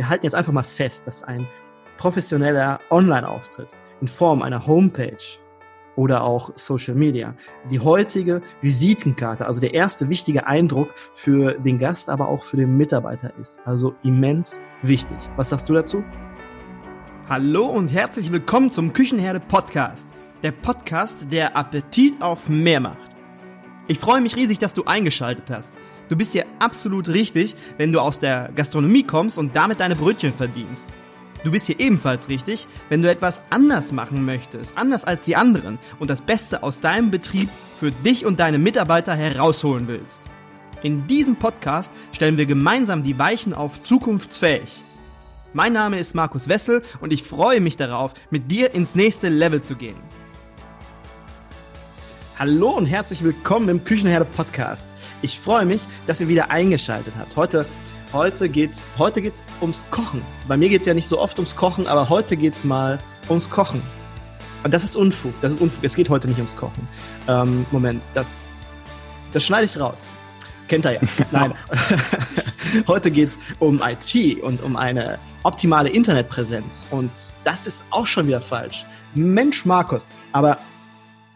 wir halten jetzt einfach mal fest, dass ein professioneller Online-Auftritt in Form einer Homepage oder auch Social Media die heutige Visitenkarte, also der erste wichtige Eindruck für den Gast, aber auch für den Mitarbeiter ist. Also immens wichtig. Was sagst du dazu? Hallo und herzlich willkommen zum Küchenherde Podcast. Der Podcast, der Appetit auf mehr macht. Ich freue mich riesig, dass du eingeschaltet hast. Du bist hier absolut richtig, wenn du aus der Gastronomie kommst und damit deine Brötchen verdienst. Du bist hier ebenfalls richtig, wenn du etwas anders machen möchtest, anders als die anderen und das Beste aus deinem Betrieb für dich und deine Mitarbeiter herausholen willst. In diesem Podcast stellen wir gemeinsam die Weichen auf zukunftsfähig. Mein Name ist Markus Wessel und ich freue mich darauf, mit dir ins nächste Level zu gehen. Hallo und herzlich willkommen im Küchenherde Podcast. Ich freue mich, dass ihr wieder eingeschaltet habt. Heute, heute geht's, heute geht's ums Kochen. Bei mir geht's ja nicht so oft ums Kochen, aber heute geht's mal ums Kochen. Und das ist Unfug. Das ist Unfug. Es geht heute nicht ums Kochen. Ähm, Moment, das, das schneide ich raus. Kennt er ja. Nein. heute geht's um IT und um eine optimale Internetpräsenz. Und das ist auch schon wieder falsch. Mensch, Markus. Aber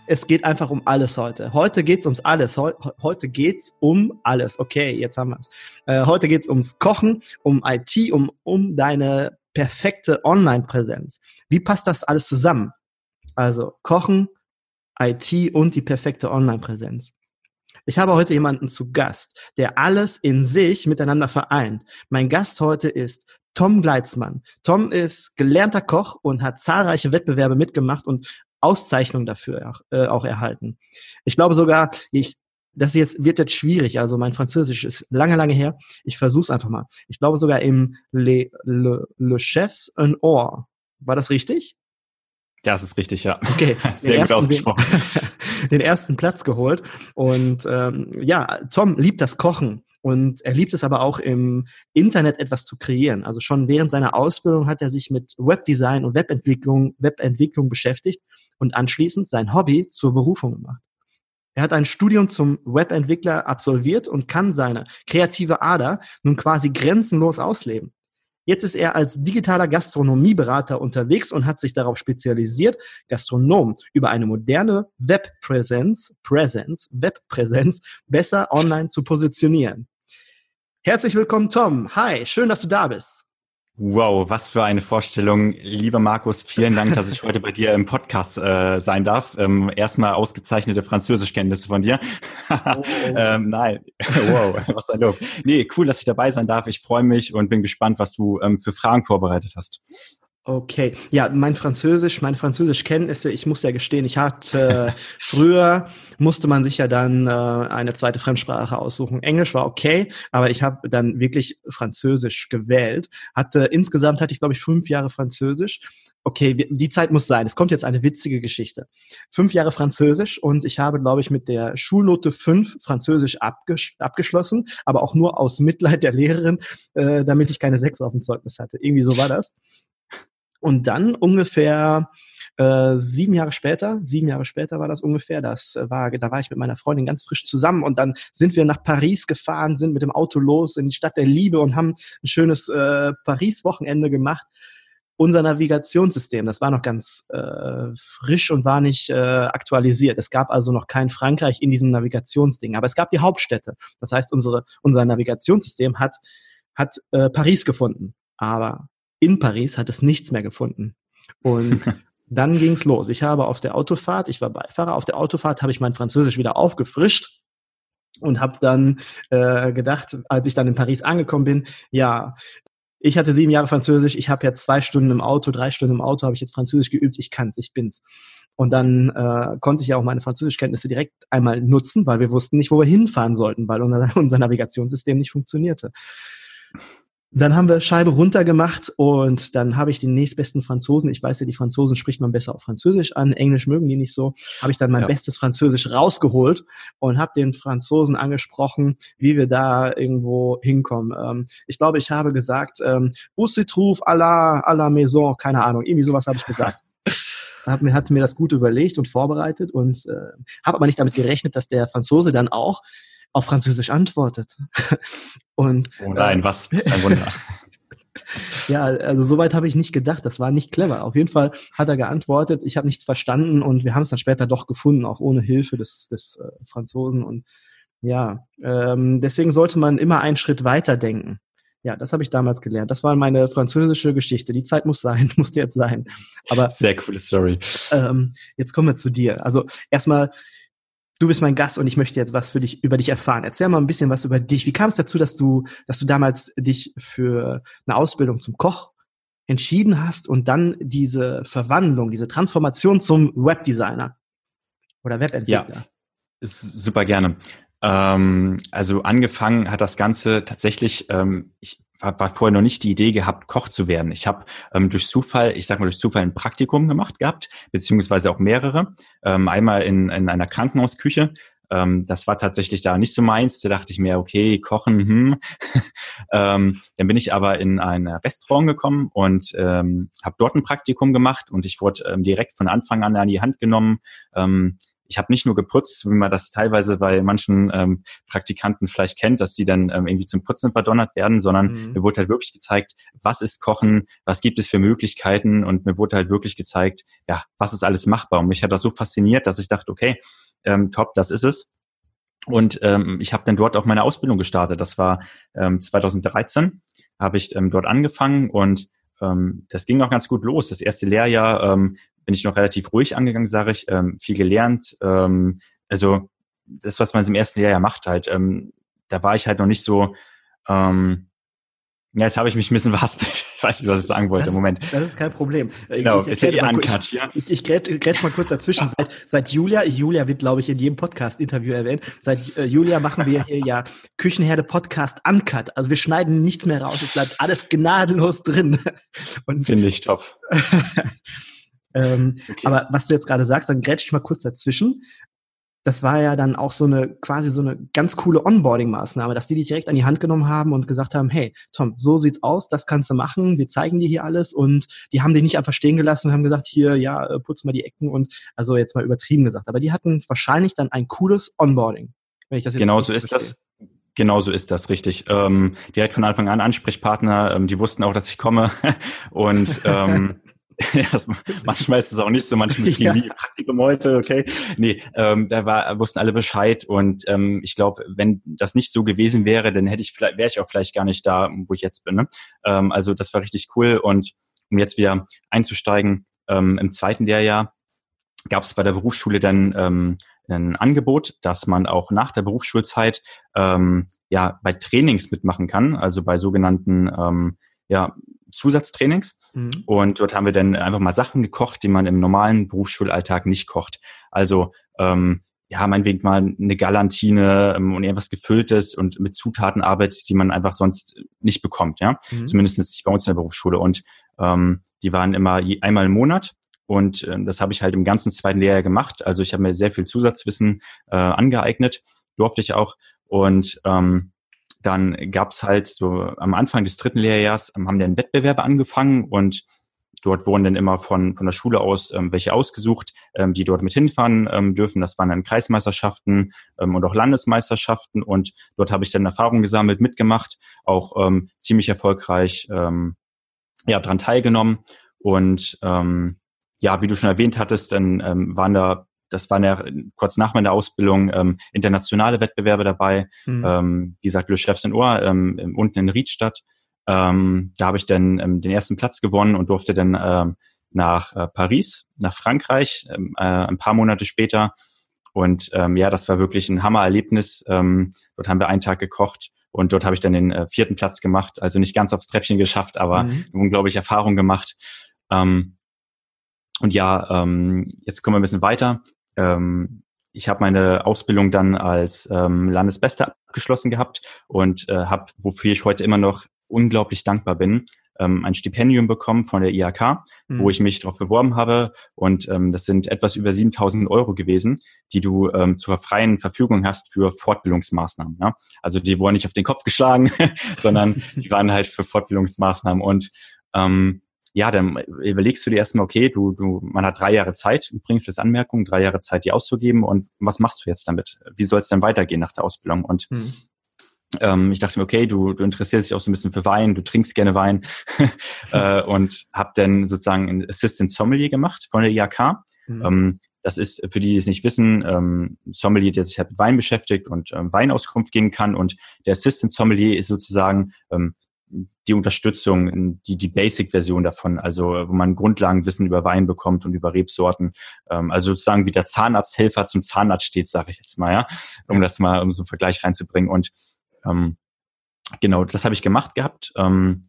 es geht einfach um alles heute. Heute geht's ums alles. Heu heute geht's um alles. Okay, jetzt haben wir's. Äh, heute geht's ums Kochen, um IT, um, um deine perfekte Online-Präsenz. Wie passt das alles zusammen? Also Kochen, IT und die perfekte Online-Präsenz. Ich habe heute jemanden zu Gast, der alles in sich miteinander vereint. Mein Gast heute ist Tom Gleitzmann. Tom ist gelernter Koch und hat zahlreiche Wettbewerbe mitgemacht und Auszeichnung dafür auch, äh, auch erhalten. Ich glaube sogar, ich, das jetzt wird jetzt schwierig. Also mein Französisch ist lange, lange her. Ich versuche es einfach mal. Ich glaube sogar im Le, Le, Le Chefs un Or. War das richtig? Ja, das ist richtig, ja. Okay, sehr gut ausgesprochen. Den, den ersten Platz geholt. Und ähm, ja, Tom liebt das Kochen. Und er liebt es aber auch im Internet etwas zu kreieren. Also schon während seiner Ausbildung hat er sich mit Webdesign und Webentwicklung, Webentwicklung beschäftigt und anschließend sein Hobby zur Berufung gemacht. Er hat ein Studium zum Webentwickler absolviert und kann seine kreative Ader nun quasi grenzenlos ausleben. Jetzt ist er als digitaler Gastronomieberater unterwegs und hat sich darauf spezialisiert, Gastronomen über eine moderne Webpräsenz, Präsenz, Webpräsenz besser online zu positionieren. Herzlich willkommen, Tom. Hi, schön, dass du da bist. Wow, was für eine Vorstellung. Lieber Markus, vielen Dank, dass ich heute bei dir im Podcast äh, sein darf. Ähm, erstmal ausgezeichnete Französischkenntnisse von dir. Oh. ähm, nein, wow, was ein Lob. Nee, cool, dass ich dabei sein darf. Ich freue mich und bin gespannt, was du ähm, für Fragen vorbereitet hast. Okay, ja, mein Französisch, meine Französischkenntnisse, ich muss ja gestehen, ich hatte äh, früher musste man sich ja dann äh, eine zweite Fremdsprache aussuchen. Englisch war okay, aber ich habe dann wirklich Französisch gewählt. Hatte insgesamt hatte ich glaube ich fünf Jahre Französisch. Okay, die Zeit muss sein. Es kommt jetzt eine witzige Geschichte. Fünf Jahre Französisch und ich habe, glaube ich, mit der Schulnote fünf Französisch abges abgeschlossen, aber auch nur aus Mitleid der Lehrerin, äh, damit ich keine sechs auf dem Zeugnis hatte. Irgendwie so war das. Und dann ungefähr äh, sieben Jahre später, sieben Jahre später war das ungefähr, das war, da war ich mit meiner Freundin ganz frisch zusammen und dann sind wir nach Paris gefahren, sind mit dem Auto los in die Stadt der Liebe und haben ein schönes äh, Paris-Wochenende gemacht. Unser Navigationssystem, das war noch ganz äh, frisch und war nicht äh, aktualisiert. Es gab also noch kein Frankreich in diesem Navigationsding, aber es gab die Hauptstädte. Das heißt, unsere, unser Navigationssystem hat, hat äh, Paris gefunden. Aber in Paris hat es nichts mehr gefunden. Und dann ging's los. Ich habe auf der Autofahrt, ich war Beifahrer, auf der Autofahrt habe ich mein Französisch wieder aufgefrischt und habe dann äh, gedacht, als ich dann in Paris angekommen bin, ja, ich hatte sieben Jahre Französisch, ich habe jetzt zwei Stunden im Auto, drei Stunden im Auto, habe ich jetzt Französisch geübt, ich kann's, ich bin's. Und dann äh, konnte ich ja auch meine Französischkenntnisse direkt einmal nutzen, weil wir wussten nicht, wo wir hinfahren sollten, weil unser, unser Navigationssystem nicht funktionierte. Dann haben wir Scheibe runter gemacht und dann habe ich den nächstbesten Franzosen, ich weiß ja, die Franzosen spricht man besser auf Französisch an, Englisch mögen die nicht so, habe ich dann mein ja. bestes Französisch rausgeholt und habe den Franzosen angesprochen, wie wir da irgendwo hinkommen. Ähm, ich glaube, ich habe gesagt, ähm, trouve à la, à la maison, keine Ahnung, irgendwie sowas habe ich gesagt. Hab mir, hatte mir das gut überlegt und vorbereitet und äh, habe aber nicht damit gerechnet, dass der Franzose dann auch auf Französisch antwortet. Und, oh nein, äh, was? Ein Wunder. ja, also soweit habe ich nicht gedacht. Das war nicht clever. Auf jeden Fall hat er geantwortet, ich habe nichts verstanden und wir haben es dann später doch gefunden, auch ohne Hilfe des, des äh, Franzosen. Und ja, ähm, deswegen sollte man immer einen Schritt weiter denken. Ja, das habe ich damals gelernt. Das war meine französische Geschichte. Die Zeit muss sein, musste jetzt sein. Aber sehr coole Story. Ähm, jetzt kommen wir zu dir. Also erstmal, du bist mein Gast und ich möchte jetzt was für dich über dich erfahren. Erzähl mal ein bisschen was über dich. Wie kam es dazu, dass du, dass du damals dich für eine Ausbildung zum Koch entschieden hast und dann diese Verwandlung, diese Transformation zum Webdesigner oder Webentwickler? Ja, super gerne. Ähm, also angefangen hat das Ganze tatsächlich, ähm, ich war, vorher noch nicht die Idee gehabt, Koch zu werden. Ich habe ähm, durch Zufall, ich sag mal durch Zufall ein Praktikum gemacht gehabt, beziehungsweise auch mehrere. Ähm, einmal in, in einer Krankenhausküche. Ähm, das war tatsächlich da nicht so meins. Da dachte ich mir, okay, kochen, hm. ähm, dann bin ich aber in ein Restaurant gekommen und ähm, habe dort ein Praktikum gemacht und ich wurde ähm, direkt von Anfang an an die Hand genommen. Ähm, ich habe nicht nur geputzt, wie man das teilweise bei manchen ähm, Praktikanten vielleicht kennt, dass die dann ähm, irgendwie zum Putzen verdonnert werden, sondern mhm. mir wurde halt wirklich gezeigt, was ist Kochen, was gibt es für Möglichkeiten und mir wurde halt wirklich gezeigt, ja, was ist alles machbar. Und mich hat das so fasziniert, dass ich dachte, okay, ähm, top, das ist es. Und ähm, ich habe dann dort auch meine Ausbildung gestartet. Das war ähm, 2013, habe ich ähm, dort angefangen und ähm, das ging auch ganz gut los. Das erste Lehrjahr ähm, bin ich noch relativ ruhig angegangen, sage ich, ähm, viel gelernt. Ähm, also das, was man im ersten Jahr ja macht, halt, ähm, da war ich halt noch nicht so, ähm, ja, jetzt habe ich mich ein bisschen verhaspelt. Ich weiß nicht, was ich sagen wollte. Das, Moment. Das ist kein Problem. Genau, ich, ich ist ja eh uncut hier. Ich, ich, ich grätsch mal kurz dazwischen. Seit, seit Julia, Julia wird, glaube ich, in jedem Podcast-Interview erwähnt, seit äh, Julia machen wir hier ja Küchenherde Podcast Uncut. Also wir schneiden nichts mehr raus. Es bleibt alles gnadenlos drin. Finde ich top. Ähm, okay. Aber was du jetzt gerade sagst, dann grätsch ich mal kurz dazwischen. Das war ja dann auch so eine quasi so eine ganz coole Onboarding-Maßnahme, dass die dich direkt an die Hand genommen haben und gesagt haben, hey, Tom, so sieht's aus, das kannst du machen, wir zeigen dir hier alles und die haben dich nicht einfach stehen gelassen und haben gesagt, hier, ja, äh, putz mal die Ecken und also jetzt mal übertrieben gesagt. Aber die hatten wahrscheinlich dann ein cooles Onboarding, wenn ich das jetzt Genau so ist verstehe. das. Genau so ist das, richtig. Ähm, direkt von Anfang an Ansprechpartner, ähm, die wussten auch, dass ich komme und ähm, manchmal ist es auch nicht so, manchmal kriegen ja. die Praktikum heute, okay. Nee, ähm, da war, wussten alle Bescheid und ähm, ich glaube, wenn das nicht so gewesen wäre, dann hätte ich vielleicht, wäre ich auch vielleicht gar nicht da, wo ich jetzt bin. Ne? Ähm, also das war richtig cool und um jetzt wieder einzusteigen, ähm, im zweiten Lehrjahr gab es bei der Berufsschule dann ähm, ein Angebot, dass man auch nach der Berufsschulzeit ähm, ja bei Trainings mitmachen kann, also bei sogenannten ähm, ja, Zusatztrainings. Mhm. Und dort haben wir dann einfach mal Sachen gekocht, die man im normalen Berufsschulalltag nicht kocht. Also ähm, ja, meinetwegen mal eine Galantine ähm, und irgendwas Gefülltes und mit Zutaten arbeitet, die man einfach sonst nicht bekommt, ja. Mhm. Zumindest nicht bei uns in der Berufsschule. Und ähm, die waren immer je, einmal im Monat. Und äh, das habe ich halt im ganzen zweiten Lehrjahr gemacht. Also ich habe mir sehr viel Zusatzwissen äh, angeeignet, durfte ich auch. Und ähm, dann gab's halt so am Anfang des dritten Lehrjahrs ähm, haben wir einen Wettbewerb angefangen und dort wurden dann immer von, von der Schule aus ähm, welche ausgesucht, ähm, die dort mit hinfahren ähm, dürfen. Das waren dann Kreismeisterschaften ähm, und auch Landesmeisterschaften und dort habe ich dann Erfahrungen gesammelt, mitgemacht, auch ähm, ziemlich erfolgreich ähm, ja, dran teilgenommen und ähm, ja, wie du schon erwähnt hattest, dann ähm, waren da das waren ja kurz nach meiner Ausbildung ähm, internationale Wettbewerbe dabei. Mhm. Ähm, wie gesagt, Le Chefs in Ohr, ähm, unten in Riedstadt. Ähm, da habe ich dann ähm, den ersten Platz gewonnen und durfte dann ähm, nach äh, Paris, nach Frankreich, ähm, äh, ein paar Monate später. Und ähm, ja, das war wirklich ein Hammererlebnis. Ähm, dort haben wir einen Tag gekocht und dort habe ich dann den äh, vierten Platz gemacht. Also nicht ganz aufs Treppchen geschafft, aber mhm. eine unglaubliche Erfahrung gemacht. Ähm, und ja, ähm, jetzt kommen wir ein bisschen weiter. Ähm, ich habe meine Ausbildung dann als ähm, Landesbeste abgeschlossen gehabt und äh, habe, wofür ich heute immer noch unglaublich dankbar bin, ähm, ein Stipendium bekommen von der IHK, mhm. wo ich mich darauf beworben habe. Und ähm, das sind etwas über 7000 Euro gewesen, die du ähm, zur freien Verfügung hast für Fortbildungsmaßnahmen. Ja? Also die wurden nicht auf den Kopf geschlagen, sondern die waren halt für Fortbildungsmaßnahmen. Und ähm, ja, dann überlegst du dir erstmal, okay, du, du, man hat drei Jahre Zeit, du bringst jetzt Anmerkungen, drei Jahre Zeit, die auszugeben und was machst du jetzt damit? Wie soll es denn weitergehen nach der Ausbildung? Und mhm. ähm, ich dachte mir, okay, du, du interessierst dich auch so ein bisschen für Wein, du trinkst gerne Wein äh, und habe dann sozusagen ein Assistant Sommelier gemacht von der IAK. Mhm. Ähm, das ist für die, die es nicht wissen, ähm, Sommelier, der sich halt mit Wein beschäftigt und Weinauskunft geben kann. Und der Assistant Sommelier ist sozusagen die Unterstützung, die, die Basic-Version davon, also wo man Grundlagenwissen über Wein bekommt und über Rebsorten. Ähm, also sozusagen wie der Zahnarzthelfer zum Zahnarzt steht, sage ich jetzt mal, ja, um das mal um so einen Vergleich reinzubringen. Und ähm, genau, das habe ich gemacht gehabt. Ähm,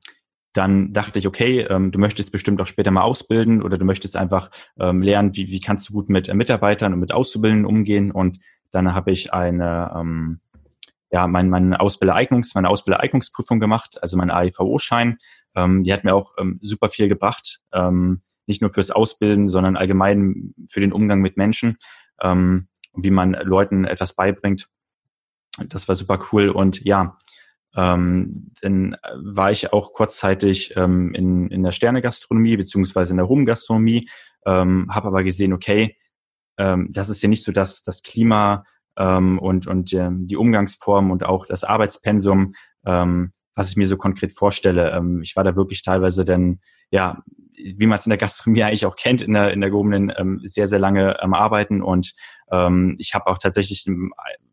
dann dachte ich, okay, ähm, du möchtest bestimmt auch später mal ausbilden oder du möchtest einfach ähm, lernen, wie, wie kannst du gut mit äh, Mitarbeitern und mit Auszubildenden umgehen. Und dann habe ich eine, ähm, ja, mein, meine Ausbildereignungs, meine Ausbildereignungsprüfung gemacht, also mein AIVO-Schein. Ähm, die hat mir auch ähm, super viel gebracht, ähm, nicht nur fürs Ausbilden, sondern allgemein für den Umgang mit Menschen, ähm, wie man Leuten etwas beibringt. Das war super cool und ja, ähm, dann war ich auch kurzzeitig ähm, in, in der Sternegastronomie beziehungsweise in der Rumgastronomie, ähm, habe aber gesehen, okay, ähm, das ist ja nicht so dass das Klima ähm, und, und ähm, die Umgangsform und auch das Arbeitspensum, ähm, was ich mir so konkret vorstelle. Ähm, ich war da wirklich teilweise dann, ja, wie man es in der Gastronomie eigentlich auch kennt, in der, in der gehobenen ähm, sehr, sehr lange am Arbeiten und ähm, ich habe auch tatsächlich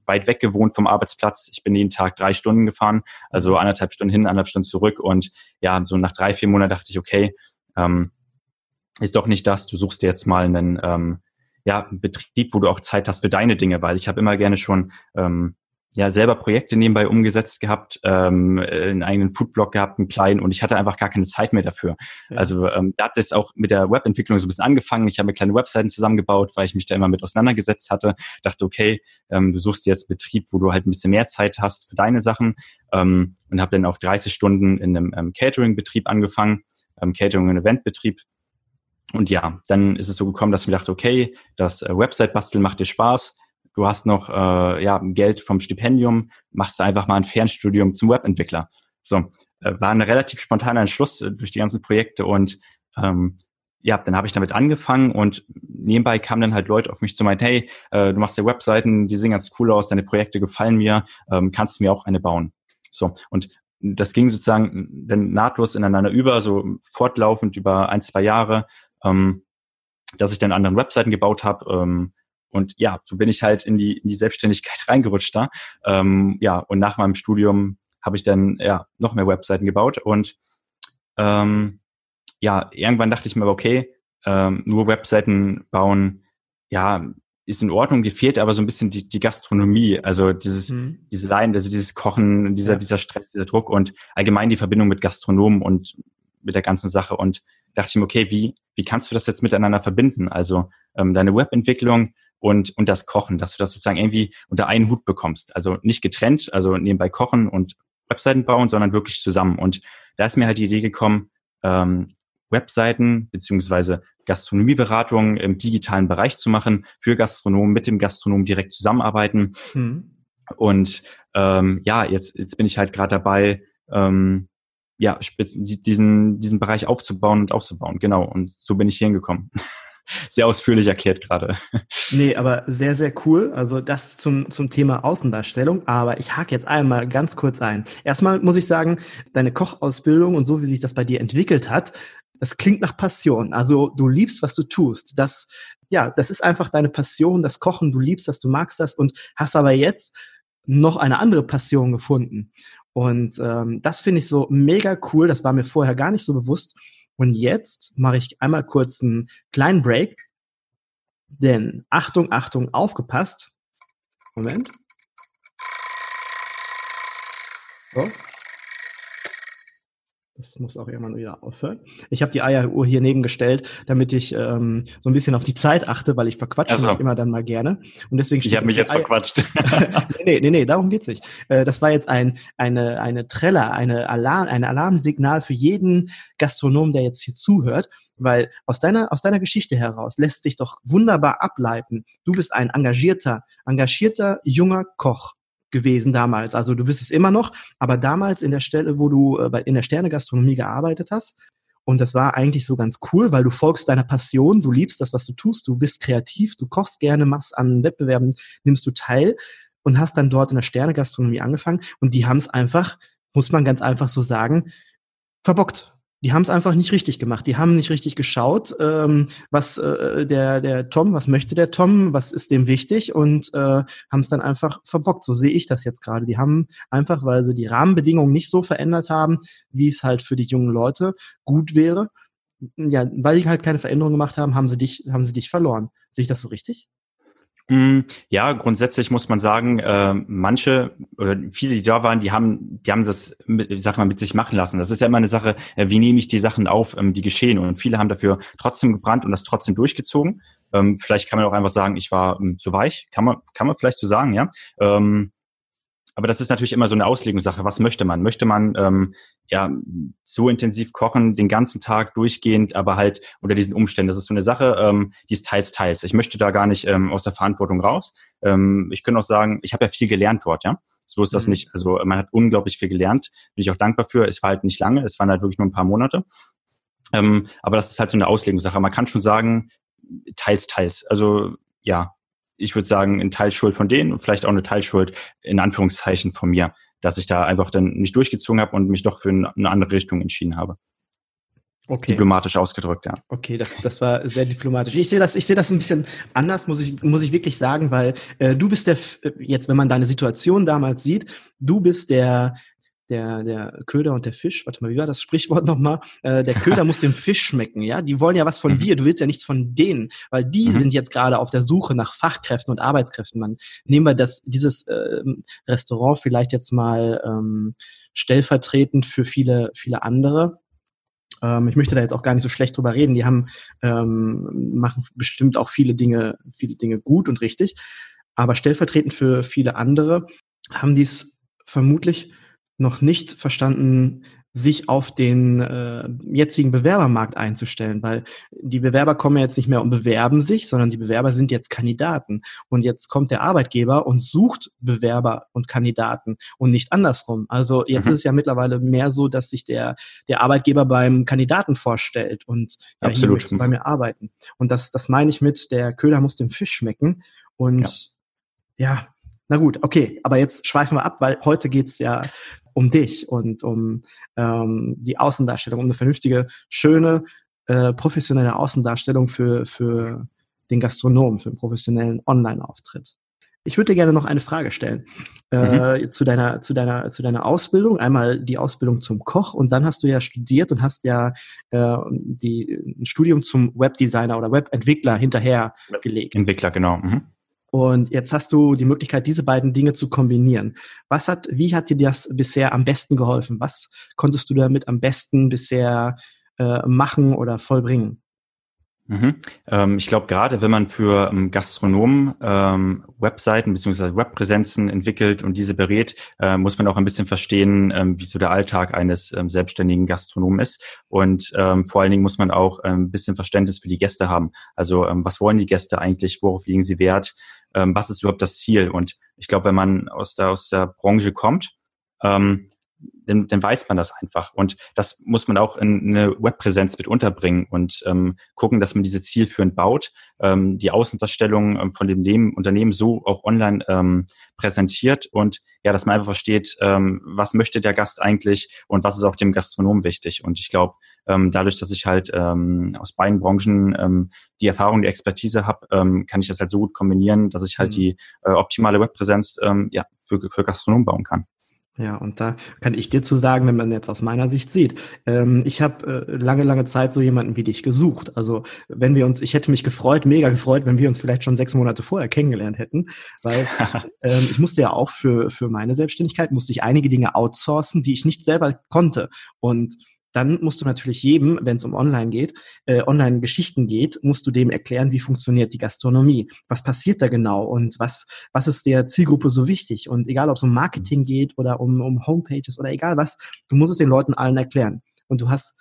weit weg gewohnt vom Arbeitsplatz. Ich bin jeden Tag drei Stunden gefahren, also anderthalb Stunden hin, anderthalb Stunden zurück. Und ja, so nach drei, vier Monaten dachte ich, okay, ähm, ist doch nicht das. Du suchst dir jetzt mal einen ähm, ja, Betrieb, wo du auch Zeit hast für deine Dinge, weil ich habe immer gerne schon ähm, ja selber Projekte nebenbei umgesetzt gehabt, ähm, einen eigenen Foodblog gehabt, einen kleinen und ich hatte einfach gar keine Zeit mehr dafür. Ja. Also ähm, da hat es auch mit der Webentwicklung so ein bisschen angefangen. Ich habe mir kleine Webseiten zusammengebaut, weil ich mich da immer mit auseinandergesetzt hatte. Dachte, okay, ähm, du suchst jetzt Betrieb, wo du halt ein bisschen mehr Zeit hast für deine Sachen ähm, und habe dann auf 30 Stunden in einem ähm, Catering-Betrieb angefangen, ähm, Catering- und Eventbetrieb. Und ja, dann ist es so gekommen, dass ich mir dachte, okay, das äh, Website-Basteln macht dir Spaß du hast noch äh, ja, Geld vom Stipendium, machst du einfach mal ein Fernstudium zum Webentwickler. So, äh, war ein relativ spontaner Entschluss äh, durch die ganzen Projekte und ähm, ja, dann habe ich damit angefangen und nebenbei kamen dann halt Leute auf mich zu meinen, hey, äh, du machst ja Webseiten, die sehen ganz cool aus, deine Projekte gefallen mir, ähm, kannst du mir auch eine bauen. So, und das ging sozusagen dann nahtlos ineinander über, so fortlaufend über ein, zwei Jahre, ähm, dass ich dann anderen Webseiten gebaut habe, ähm, und ja, so bin ich halt in die, in die Selbstständigkeit reingerutscht da. Ähm, ja, und nach meinem Studium habe ich dann ja noch mehr Webseiten gebaut und ähm, ja, irgendwann dachte ich mir, okay, ähm, nur Webseiten bauen, ja, ist in Ordnung, dir fehlt aber so ein bisschen die, die Gastronomie, also dieses, mhm. diese Leiden, also dieses Kochen, dieser, ja. dieser Stress, dieser Druck und allgemein die Verbindung mit Gastronomen und mit der ganzen Sache und dachte ich mir, okay, wie, wie kannst du das jetzt miteinander verbinden? Also ähm, deine Webentwicklung und, und das Kochen, dass du das sozusagen irgendwie unter einen Hut bekommst. Also nicht getrennt, also nebenbei kochen und Webseiten bauen, sondern wirklich zusammen. Und da ist mir halt die Idee gekommen, ähm, Webseiten beziehungsweise Gastronomieberatungen im digitalen Bereich zu machen, für Gastronomen, mit dem Gastronomen direkt zusammenarbeiten. Mhm. Und ähm, ja, jetzt, jetzt bin ich halt gerade dabei, ähm, ja, diesen, diesen Bereich aufzubauen und auszubauen. Genau. Und so bin ich hier hingekommen. sehr ausführlich erklärt gerade. Nee, aber sehr, sehr cool. Also das zum, zum Thema Außendarstellung. Aber ich hake jetzt einmal ganz kurz ein. Erstmal muss ich sagen, deine Kochausbildung und so, wie sich das bei dir entwickelt hat, das klingt nach Passion. Also du liebst, was du tust. Das, ja, das ist einfach deine Passion, das Kochen. Du liebst das, du magst das und hast aber jetzt noch eine andere Passion gefunden. Und ähm, das finde ich so mega cool. Das war mir vorher gar nicht so bewusst. Und jetzt mache ich einmal kurz einen kleinen Break. Denn Achtung, Achtung, aufgepasst. Moment. So. Das muss auch irgendwann wieder aufhören. Ich habe die Eieruhr hier nebengestellt, damit ich ähm, so ein bisschen auf die Zeit achte, weil ich verquatsche also. mich immer dann mal gerne. Und deswegen ich habe mich jetzt Eier verquatscht. nee, nee, nee, darum geht's nicht. Äh, das war jetzt ein, eine, eine Treller, eine Alarm, ein Alarmsignal für jeden Gastronom, der jetzt hier zuhört. Weil aus deiner, aus deiner Geschichte heraus lässt sich doch wunderbar ableiten. Du bist ein engagierter, engagierter junger Koch gewesen damals. Also du bist es immer noch, aber damals in der Stelle, wo du äh, in der Sternegastronomie gearbeitet hast. Und das war eigentlich so ganz cool, weil du folgst deiner Passion, du liebst das, was du tust, du bist kreativ, du kochst gerne, machst an Wettbewerben, nimmst du teil. und hast dann dort in der Sterne-Gastronomie angefangen und die haben es einfach, muss man ganz einfach so sagen, verbockt die haben es einfach nicht richtig gemacht. Die haben nicht richtig geschaut, ähm, was äh, der, der Tom, was möchte der Tom, was ist dem wichtig und äh, haben es dann einfach verbockt. So sehe ich das jetzt gerade. Die haben einfach, weil sie die Rahmenbedingungen nicht so verändert haben, wie es halt für die jungen Leute gut wäre. Ja, weil die halt keine Veränderung gemacht haben, haben sie dich, haben sie dich verloren. Sehe ich das so richtig? Mm, ja, grundsätzlich muss man sagen, äh, manche oder viele, die da waren, die haben, die haben das, sag mal, mit sich machen lassen. Das ist ja immer eine Sache, äh, wie nehme ich die Sachen auf, ähm, die geschehen. Und viele haben dafür trotzdem gebrannt und das trotzdem durchgezogen. Ähm, vielleicht kann man auch einfach sagen, ich war ähm, zu weich. Kann man, kann man vielleicht so sagen, ja. Ähm, aber das ist natürlich immer so eine Auslegungssache. Was möchte man? Möchte man ähm, ja so intensiv kochen, den ganzen Tag durchgehend, aber halt unter diesen Umständen? Das ist so eine Sache, ähm, die ist teils, teils. Ich möchte da gar nicht ähm, aus der Verantwortung raus. Ähm, ich könnte auch sagen, ich habe ja viel gelernt dort, ja. So ist das mhm. nicht. Also man hat unglaublich viel gelernt. Bin ich auch dankbar für. Es war halt nicht lange, es waren halt wirklich nur ein paar Monate. Ähm, aber das ist halt so eine Auslegungssache. Man kann schon sagen, teils, teils. Also ja, ich würde sagen, ein Teilschuld von denen und vielleicht auch eine Teilschuld in Anführungszeichen von mir, dass ich da einfach dann nicht durchgezogen habe und mich doch für eine andere Richtung entschieden habe. Okay. Diplomatisch ausgedrückt, ja. Okay, das, das war sehr diplomatisch. Ich sehe das, ich sehe das ein bisschen anders, muss ich, muss ich wirklich sagen, weil äh, du bist der, jetzt, wenn man deine Situation damals sieht, du bist der, der, der Köder und der Fisch, warte mal, wie war das Sprichwort nochmal? Äh, der Köder muss dem Fisch schmecken, ja? Die wollen ja was von mhm. dir, du willst ja nichts von denen, weil die mhm. sind jetzt gerade auf der Suche nach Fachkräften und Arbeitskräften. Man, nehmen wir das, dieses äh, Restaurant vielleicht jetzt mal ähm, stellvertretend für viele, viele andere. Ähm, ich möchte da jetzt auch gar nicht so schlecht drüber reden. Die haben, ähm, machen bestimmt auch viele Dinge, viele Dinge gut und richtig. Aber stellvertretend für viele andere haben die es vermutlich noch nicht verstanden, sich auf den äh, jetzigen Bewerbermarkt einzustellen, weil die Bewerber kommen ja jetzt nicht mehr und bewerben sich, sondern die Bewerber sind jetzt Kandidaten. Und jetzt kommt der Arbeitgeber und sucht Bewerber und Kandidaten und nicht andersrum. Also jetzt mhm. ist es ja mittlerweile mehr so, dass sich der, der Arbeitgeber beim Kandidaten vorstellt und ja, Absolut. bei mir arbeiten. Und das, das meine ich mit, der Köder muss dem Fisch schmecken. Und ja, ja na gut, okay, aber jetzt schweifen wir ab, weil heute geht's ja um dich und um ähm, die Außendarstellung, um eine vernünftige, schöne, äh, professionelle Außendarstellung für, für den Gastronomen, für einen professionellen Online-Auftritt. Ich würde dir gerne noch eine Frage stellen äh, mhm. zu deiner zu deiner zu deiner Ausbildung. Einmal die Ausbildung zum Koch und dann hast du ja studiert und hast ja äh, die ein Studium zum Webdesigner oder Webentwickler hinterher gelegt. Entwickler genau. Mhm. Und jetzt hast du die Möglichkeit, diese beiden Dinge zu kombinieren. Was hat, wie hat dir das bisher am besten geholfen? Was konntest du damit am besten bisher äh, machen oder vollbringen? Mhm. Ähm, ich glaube, gerade wenn man für ähm, Gastronomen ähm, Webseiten bzw. Webpräsenzen entwickelt und diese berät, äh, muss man auch ein bisschen verstehen, ähm, wie so der Alltag eines ähm, selbstständigen Gastronomen ist. Und ähm, vor allen Dingen muss man auch ein bisschen Verständnis für die Gäste haben. Also was wollen die Gäste eigentlich? Worauf legen sie Wert? Ähm, was ist überhaupt das Ziel? Und ich glaube, wenn man aus der, aus der Branche kommt, ähm, dann, dann weiß man das einfach. Und das muss man auch in eine Webpräsenz mit unterbringen und ähm, gucken, dass man diese zielführend baut, ähm, die Außendarstellung ähm, von dem Unternehmen so auch online ähm, präsentiert und ja, dass man einfach versteht, ähm, was möchte der Gast eigentlich und was ist auch dem Gastronom wichtig. Und ich glaube, ähm, dadurch, dass ich halt ähm, aus beiden Branchen ähm, die Erfahrung, die Expertise habe, ähm, kann ich das halt so gut kombinieren, dass ich halt mhm. die äh, optimale Webpräsenz ähm, ja, für, für Gastronomen bauen kann. Ja, und da kann ich dir zu sagen, wenn man jetzt aus meiner Sicht sieht, ähm, ich habe äh, lange, lange Zeit so jemanden wie dich gesucht. Also wenn wir uns, ich hätte mich gefreut, mega gefreut, wenn wir uns vielleicht schon sechs Monate vorher kennengelernt hätten, weil ähm, ich musste ja auch für, für meine Selbstständigkeit, musste ich einige Dinge outsourcen, die ich nicht selber konnte. Und dann musst du natürlich jedem, wenn es um Online geht, äh, Online-Geschichten geht, musst du dem erklären, wie funktioniert die Gastronomie, was passiert da genau und was, was ist der Zielgruppe so wichtig. Und egal, ob es um Marketing geht oder um, um Homepages oder egal was, du musst es den Leuten allen erklären. Und du hast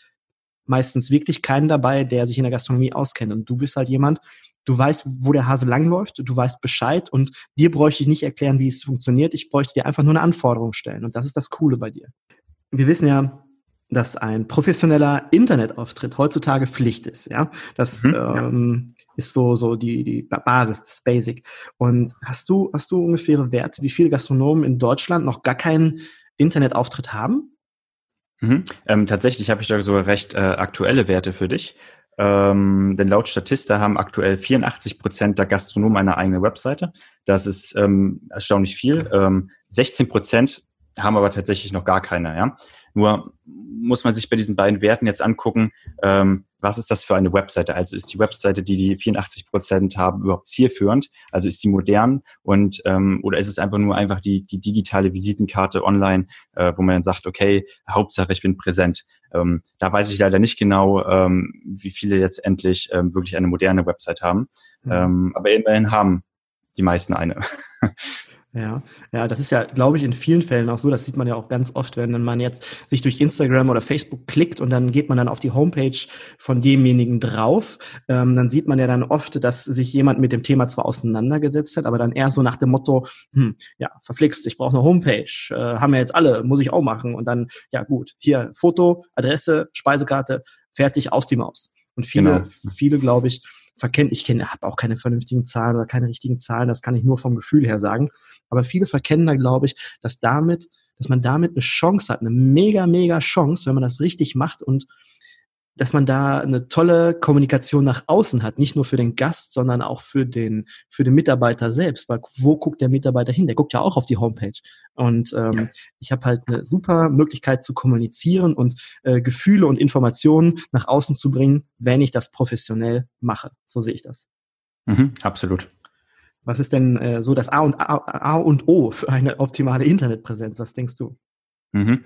meistens wirklich keinen dabei, der sich in der Gastronomie auskennt. Und du bist halt jemand, du weißt, wo der Hase langläuft, du weißt Bescheid und dir bräuchte ich nicht erklären, wie es funktioniert. Ich bräuchte dir einfach nur eine Anforderung stellen. Und das ist das Coole bei dir. Wir wissen ja, dass ein professioneller Internetauftritt heutzutage Pflicht ist. Ja, das mhm, ähm, ja. ist so, so die, die Basis, das Basic. Und hast du, hast du ungefähre Werte, wie viele Gastronomen in Deutschland noch gar keinen Internetauftritt haben? Mhm. Ähm, tatsächlich habe ich da sogar recht äh, aktuelle Werte für dich. Ähm, denn laut Statista haben aktuell 84 Prozent der Gastronomen eine eigene Webseite. Das ist ähm, erstaunlich viel. Ähm, 16 Prozent haben aber tatsächlich noch gar keine. Ja? Nur muss man sich bei diesen beiden Werten jetzt angucken, ähm, was ist das für eine Webseite? Also ist die Webseite, die die 84 Prozent haben, überhaupt zielführend? Also ist sie modern und ähm, oder ist es einfach nur einfach die die digitale Visitenkarte online, äh, wo man dann sagt, okay, Hauptsache ich bin präsent. Ähm, da weiß ich leider nicht genau, ähm, wie viele jetzt endlich ähm, wirklich eine moderne Website haben. Mhm. Ähm, aber immerhin haben die meisten eine. Ja, ja, das ist ja, glaube ich, in vielen Fällen auch so. Das sieht man ja auch ganz oft, wenn man jetzt sich durch Instagram oder Facebook klickt und dann geht man dann auf die Homepage von demjenigen drauf. Ähm, dann sieht man ja dann oft, dass sich jemand mit dem Thema zwar auseinandergesetzt hat, aber dann eher so nach dem Motto, hm, ja, verflixt, ich brauche eine Homepage, äh, haben wir jetzt alle, muss ich auch machen. Und dann, ja gut, hier Foto, Adresse, Speisekarte, fertig, aus die Maus. Und viele, genau. viele, glaube ich, verkennen, ich kenne, habe auch keine vernünftigen Zahlen oder keine richtigen Zahlen, das kann ich nur vom Gefühl her sagen. Aber viele verkennen da, glaube ich, dass damit, dass man damit eine Chance hat, eine mega, mega Chance, wenn man das richtig macht und dass man da eine tolle Kommunikation nach außen hat, nicht nur für den Gast, sondern auch für den, für den Mitarbeiter selbst. Weil wo guckt der Mitarbeiter hin? Der guckt ja auch auf die Homepage. Und ähm, ja. ich habe halt eine super Möglichkeit zu kommunizieren und äh, Gefühle und Informationen nach außen zu bringen, wenn ich das professionell mache. So sehe ich das. Mhm, absolut. Was ist denn äh, so das A und, A, A und O für eine optimale Internetpräsenz? Was denkst du? Mhm.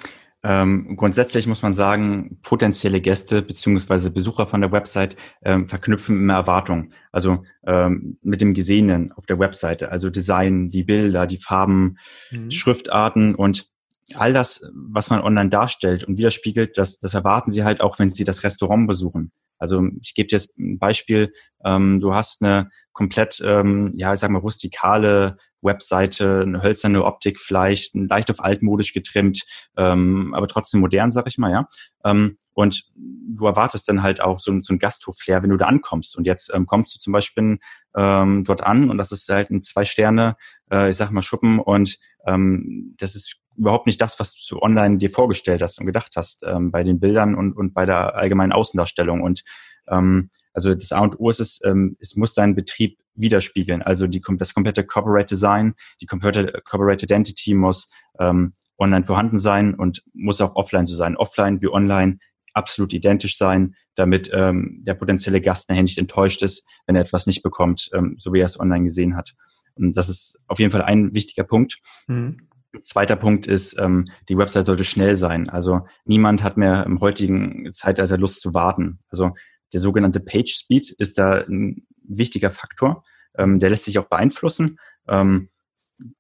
Ähm, grundsätzlich muss man sagen, potenzielle Gäste beziehungsweise Besucher von der Website ähm, verknüpfen immer Erwartungen. Also ähm, mit dem Gesehenen auf der Webseite, also Design, die Bilder, die Farben, mhm. Schriftarten und all das, was man online darstellt und widerspiegelt, das, das erwarten sie halt auch, wenn sie das Restaurant besuchen. Also ich gebe dir jetzt ein Beispiel, ähm, du hast eine komplett, ähm, ja, ich sag mal, rustikale Webseite, eine hölzerne Optik vielleicht, leicht auf altmodisch getrimmt, ähm, aber trotzdem modern, sag ich mal, ja. Ähm, und du erwartest dann halt auch so, so ein Gasthof-Flair, wenn du da ankommst. Und jetzt ähm, kommst du zum Beispiel ähm, dort an und das ist halt ein zwei Sterne, äh, ich sag mal Schuppen und ähm, das ist überhaupt nicht das, was du online dir vorgestellt hast und gedacht hast ähm, bei den Bildern und, und bei der allgemeinen Außendarstellung. Und ähm, also das A und O ist es, ähm, es muss deinen Betrieb widerspiegeln. Also die, das komplette Corporate Design, die komplette Corporate Identity muss ähm, online vorhanden sein und muss auch offline so sein. Offline wie online absolut identisch sein, damit ähm, der potenzielle Gast nachher nicht enttäuscht ist, wenn er etwas nicht bekommt, ähm, so wie er es online gesehen hat. Und das ist auf jeden Fall ein wichtiger Punkt. Mhm. Zweiter Punkt ist, ähm, die Website sollte schnell sein. Also niemand hat mehr im heutigen Zeitalter Lust zu warten. Also der sogenannte Page Speed ist da ein wichtiger Faktor. Ähm, der lässt sich auch beeinflussen. Ähm,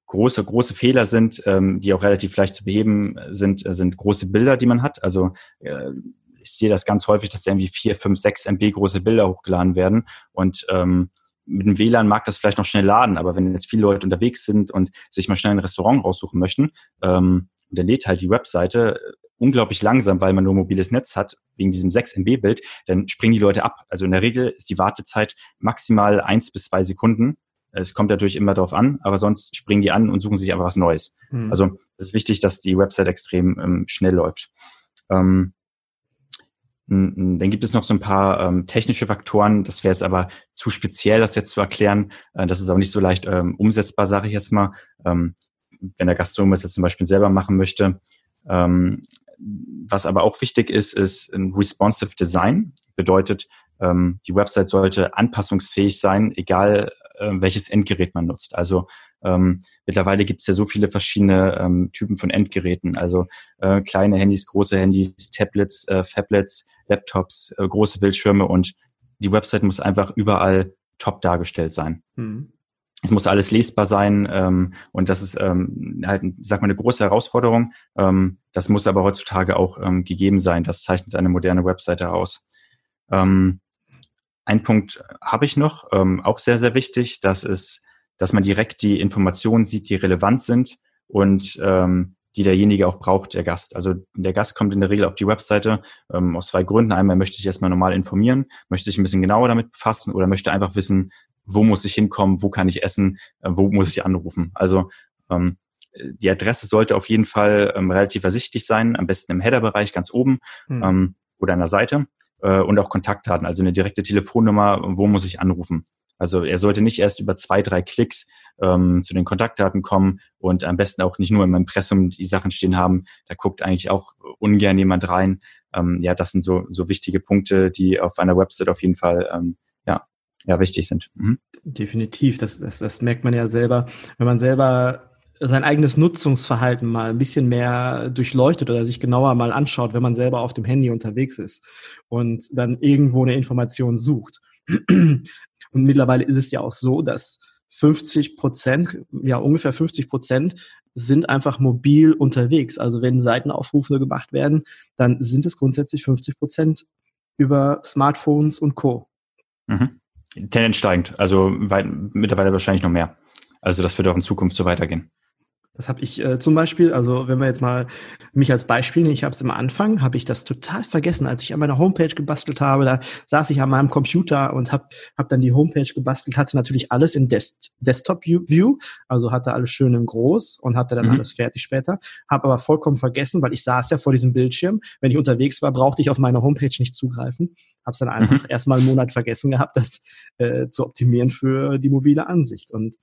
große, große Fehler sind, ähm, die auch relativ leicht zu beheben sind, äh, sind große Bilder, die man hat. Also äh, ich sehe das ganz häufig, dass irgendwie vier, fünf, sechs MB große Bilder hochgeladen werden und ähm, mit dem WLAN mag das vielleicht noch schnell laden, aber wenn jetzt viele Leute unterwegs sind und sich mal schnell ein Restaurant raussuchen möchten, ähm, dann lädt halt die Webseite unglaublich langsam, weil man nur mobiles Netz hat, wegen diesem 6 MB-Bild, dann springen die Leute ab. Also in der Regel ist die Wartezeit maximal eins bis zwei Sekunden. Es kommt natürlich immer darauf an, aber sonst springen die an und suchen sich einfach was Neues. Mhm. Also es ist wichtig, dass die Website extrem ähm, schnell läuft. Ähm, dann gibt es noch so ein paar ähm, technische Faktoren. Das wäre jetzt aber zu speziell, das jetzt zu erklären. Äh, das ist auch nicht so leicht ähm, umsetzbar, sage ich jetzt mal. Ähm, wenn der Gastronom es jetzt zum Beispiel selber machen möchte. Ähm, was aber auch wichtig ist, ist ein responsive Design. Bedeutet, ähm, die Website sollte anpassungsfähig sein, egal äh, welches Endgerät man nutzt. Also ähm, mittlerweile gibt es ja so viele verschiedene ähm, Typen von Endgeräten, also äh, kleine Handys, große Handys, Tablets, äh, Fablets, Laptops, äh, große Bildschirme und die Website muss einfach überall top dargestellt sein. Mhm. Es muss alles lesbar sein ähm, und das ist ähm, halt, sag mal, eine große Herausforderung. Ähm, das muss aber heutzutage auch ähm, gegeben sein. Das zeichnet eine moderne Webseite aus. Ähm, ein Punkt habe ich noch, ähm, auch sehr, sehr wichtig. Das ist, dass man direkt die Informationen sieht, die relevant sind und ähm, die derjenige auch braucht, der Gast. Also der Gast kommt in der Regel auf die Webseite ähm, aus zwei Gründen. Einmal möchte sich erstmal normal informieren, möchte sich ein bisschen genauer damit befassen oder möchte einfach wissen, wo muss ich hinkommen, wo kann ich essen, äh, wo muss ich anrufen. Also ähm, die Adresse sollte auf jeden Fall ähm, relativ ersichtlich sein, am besten im Header-Bereich ganz oben mhm. ähm, oder an der Seite äh, und auch Kontaktdaten, also eine direkte Telefonnummer, wo muss ich anrufen. Also er sollte nicht erst über zwei, drei Klicks ähm, zu den Kontaktdaten kommen und am besten auch nicht nur im Impressum die Sachen stehen haben. Da guckt eigentlich auch ungern jemand rein. Ähm, ja, das sind so, so wichtige Punkte, die auf einer Website auf jeden Fall ähm, ja, ja, wichtig sind. Mhm. Definitiv, das, das, das merkt man ja selber, wenn man selber sein eigenes Nutzungsverhalten mal ein bisschen mehr durchleuchtet oder sich genauer mal anschaut, wenn man selber auf dem Handy unterwegs ist und dann irgendwo eine Information sucht. Und mittlerweile ist es ja auch so, dass 50 Prozent, ja ungefähr 50 Prozent sind einfach mobil unterwegs. Also wenn Seitenaufrufe gemacht werden, dann sind es grundsätzlich 50 Prozent über Smartphones und Co. Mhm. Tendenz steigend, also weit, mittlerweile wahrscheinlich noch mehr. Also das wird auch in Zukunft so weitergehen. Das habe ich äh, zum Beispiel, also wenn wir jetzt mal mich als Beispiel nehmen, ich habe es am Anfang, habe ich das total vergessen, als ich an meiner Homepage gebastelt habe, da saß ich an meinem Computer und habe hab dann die Homepage gebastelt, hatte natürlich alles in Des Desktop-View, also hatte alles schön in groß und hatte dann mhm. alles fertig später, habe aber vollkommen vergessen, weil ich saß ja vor diesem Bildschirm, wenn ich unterwegs war, brauchte ich auf meine Homepage nicht zugreifen, habe es dann einfach mhm. erstmal einen Monat vergessen gehabt, das äh, zu optimieren für die mobile Ansicht und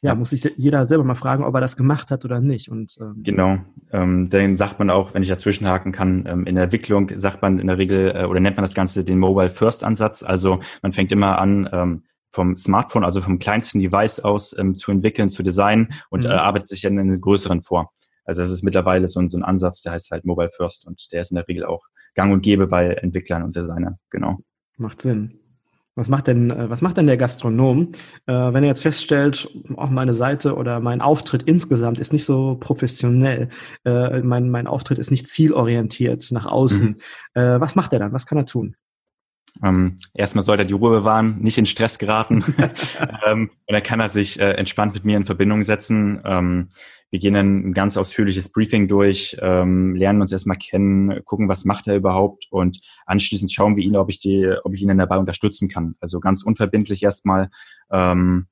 ja, muss sich jeder selber mal fragen, ob er das gemacht hat oder nicht. Und, ähm, genau, ähm, dann sagt man auch, wenn ich dazwischenhaken kann, ähm, in der Entwicklung sagt man in der Regel äh, oder nennt man das Ganze den Mobile First Ansatz. Also man fängt immer an, ähm, vom Smartphone, also vom kleinsten Device aus ähm, zu entwickeln, zu designen und mhm. äh, arbeitet sich dann in den größeren vor. Also das ist mittlerweile so ein, so ein Ansatz, der heißt halt Mobile First und der ist in der Regel auch gang und gäbe bei Entwicklern und Designern. Genau. Macht Sinn. Was macht denn, äh, was macht denn der Gastronom, äh, wenn er jetzt feststellt, auch meine Seite oder mein Auftritt insgesamt ist nicht so professionell, äh, mein, mein Auftritt ist nicht zielorientiert nach außen. Mhm. Was macht er dann? Was kann er tun? Ähm, erstmal sollte er die Ruhe bewahren, nicht in Stress geraten. ähm, und dann kann er sich äh, entspannt mit mir in Verbindung setzen. Ähm, wir gehen ein ganz ausführliches Briefing durch, ähm, lernen uns erstmal kennen, gucken, was macht er überhaupt und anschließend schauen wir ihn, ob ich die, ob ich ihn dann dabei unterstützen kann. Also ganz unverbindlich erstmal. Ähm,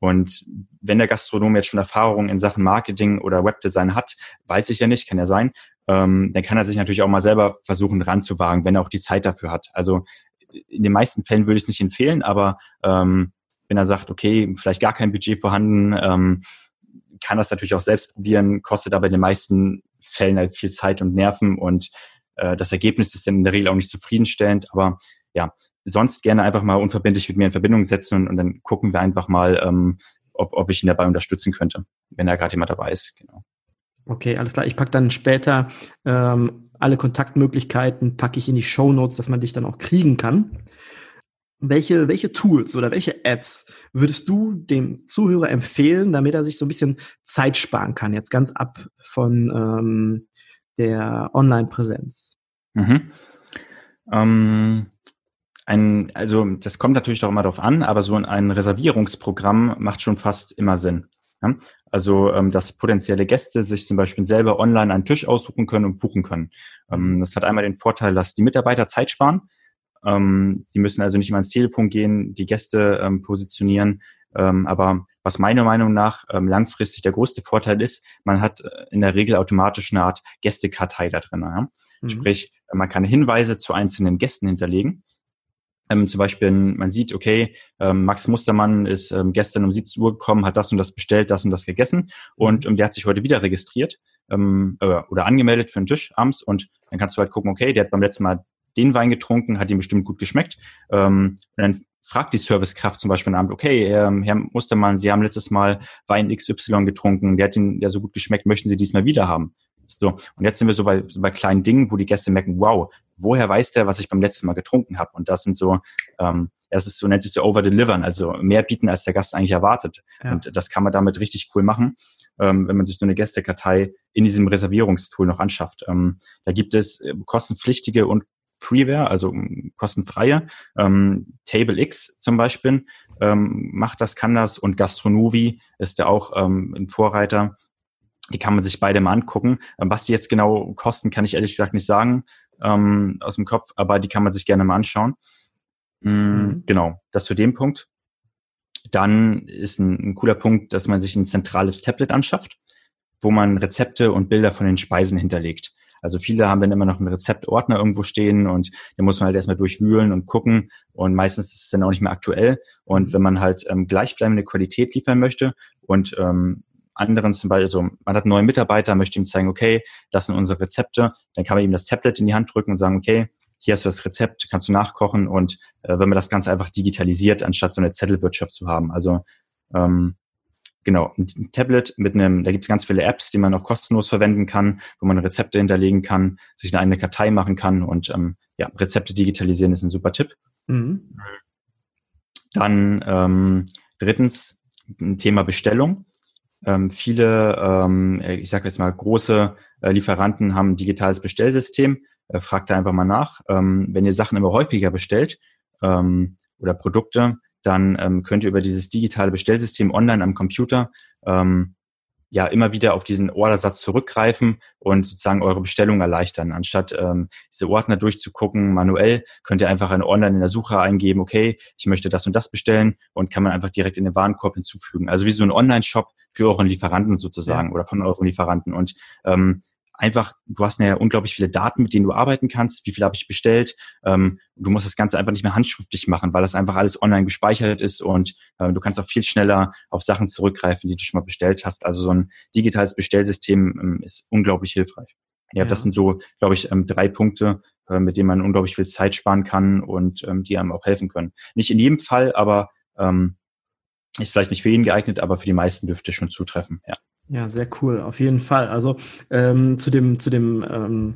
und wenn der Gastronom jetzt schon Erfahrungen in Sachen Marketing oder Webdesign hat, weiß ich ja nicht, kann ja sein, ähm, dann kann er sich natürlich auch mal selber versuchen ranzuwagen, wenn er auch die Zeit dafür hat. Also in den meisten Fällen würde ich es nicht empfehlen, aber ähm, wenn er sagt, okay, vielleicht gar kein Budget vorhanden, ähm, kann das natürlich auch selbst probieren, kostet aber in den meisten Fällen halt viel Zeit und Nerven und äh, das Ergebnis ist dann in der Regel auch nicht zufriedenstellend. Aber ja, sonst gerne einfach mal unverbindlich mit mir in Verbindung setzen und, und dann gucken wir einfach mal, ähm, ob, ob ich ihn dabei unterstützen könnte, wenn da gerade jemand dabei ist. Genau. Okay, alles klar. Ich packe dann später ähm, alle Kontaktmöglichkeiten, packe ich in die Show Notes, dass man dich dann auch kriegen kann. Welche, welche Tools oder welche Apps würdest du dem Zuhörer empfehlen, damit er sich so ein bisschen Zeit sparen kann, jetzt ganz ab von ähm, der Online-Präsenz? Mhm. Ähm, ein, also das kommt natürlich doch immer darauf an, aber so ein Reservierungsprogramm macht schon fast immer Sinn. Ja? Also, ähm, dass potenzielle Gäste sich zum Beispiel selber online einen Tisch aussuchen können und buchen können. Ähm, das hat einmal den Vorteil, dass die Mitarbeiter Zeit sparen ähm, die müssen also nicht mal ins Telefon gehen, die Gäste ähm, positionieren. Ähm, aber was meiner Meinung nach ähm, langfristig der größte Vorteil ist, man hat äh, in der Regel automatisch eine Art Gästekartei da drin. Ja? Mhm. Sprich, man kann Hinweise zu einzelnen Gästen hinterlegen. Ähm, zum Beispiel, man sieht, okay, ähm, Max Mustermann ist ähm, gestern um 17 Uhr gekommen, hat das und das bestellt, das und das gegessen und ähm, der hat sich heute wieder registriert ähm, äh, oder angemeldet für einen Tisch abends und dann kannst du halt gucken, okay, der hat beim letzten Mal den Wein getrunken, hat ihm bestimmt gut geschmeckt. Ähm, und dann fragt die Servicekraft zum Beispiel am Abend, okay, ähm, Herr Mustermann, Sie haben letztes Mal Wein XY getrunken, der hat Ihnen ja so gut geschmeckt, möchten Sie diesmal wieder haben? So, und jetzt sind wir so bei, so bei kleinen Dingen, wo die Gäste merken, wow, woher weiß der, was ich beim letzten Mal getrunken habe? Und das sind so, ähm, das ist so nennt sich so over-delivern, also mehr bieten, als der Gast eigentlich erwartet. Ja. Und das kann man damit richtig cool machen, ähm, wenn man sich so eine Gästekartei in diesem Reservierungstool noch anschafft. Ähm, da gibt es äh, kostenpflichtige und Freeware, also kostenfreie. Ähm, TableX zum Beispiel ähm, macht das, kann das und Gastronovi ist ja auch ähm, ein Vorreiter. Die kann man sich beide mal angucken. Ähm, was die jetzt genau kosten, kann ich ehrlich gesagt nicht sagen ähm, aus dem Kopf, aber die kann man sich gerne mal anschauen. Mm, mhm. Genau, das zu dem Punkt. Dann ist ein, ein, cooler Punkt, dass man sich ein zentrales Tablet anschafft, wo man Rezepte und Bilder von den Speisen hinterlegt. Also viele haben dann immer noch einen Rezeptordner irgendwo stehen und da muss man halt erstmal durchwühlen und gucken und meistens ist es dann auch nicht mehr aktuell. Und mhm. wenn man halt ähm, gleichbleibende Qualität liefern möchte und ähm, anderen zum Beispiel, also man hat einen neuen Mitarbeiter, möchte ihm zeigen, okay, das sind unsere Rezepte, dann kann man ihm das Tablet in die Hand drücken und sagen, okay, hier hast du das Rezept, kannst du nachkochen und äh, wenn man das Ganze einfach digitalisiert, anstatt so eine Zettelwirtschaft zu haben. Also ähm, genau, ein Tablet mit einem, da gibt es ganz viele Apps, die man auch kostenlos verwenden kann, wo man Rezepte hinterlegen kann, sich eine eigene Kartei machen kann und ähm, ja, Rezepte digitalisieren ist ein super Tipp. Mhm. Dann ähm, drittens ein Thema Bestellung. Ähm, viele, ähm, ich sage jetzt mal, große äh, Lieferanten haben ein digitales Bestellsystem. Äh, fragt da einfach mal nach. Ähm, wenn ihr Sachen immer häufiger bestellt ähm, oder Produkte, dann ähm, könnt ihr über dieses digitale Bestellsystem online am Computer ähm, ja immer wieder auf diesen Ordersatz zurückgreifen und sozusagen eure Bestellung erleichtern. Anstatt ähm, diese Ordner durchzugucken manuell, könnt ihr einfach eine online in der Suche eingeben, okay, ich möchte das und das bestellen und kann man einfach direkt in den Warenkorb hinzufügen. Also wie so ein Online-Shop für euren Lieferanten sozusagen ja. oder von euren Lieferanten. Und ähm, einfach, du hast ja unglaublich viele Daten, mit denen du arbeiten kannst. Wie viel habe ich bestellt? Ähm, du musst das Ganze einfach nicht mehr handschriftlich machen, weil das einfach alles online gespeichert ist und äh, du kannst auch viel schneller auf Sachen zurückgreifen, die du schon mal bestellt hast. Also so ein digitales Bestellsystem ähm, ist unglaublich hilfreich. Ja, ja, das sind so, glaube ich, ähm, drei Punkte, äh, mit denen man unglaublich viel Zeit sparen kann und ähm, die einem auch helfen können. Nicht in jedem Fall, aber ähm, ist vielleicht nicht für jeden geeignet, aber für die meisten dürfte schon zutreffen. Ja. Ja, sehr cool, auf jeden Fall. Also ähm, zu dem, zu dem ähm,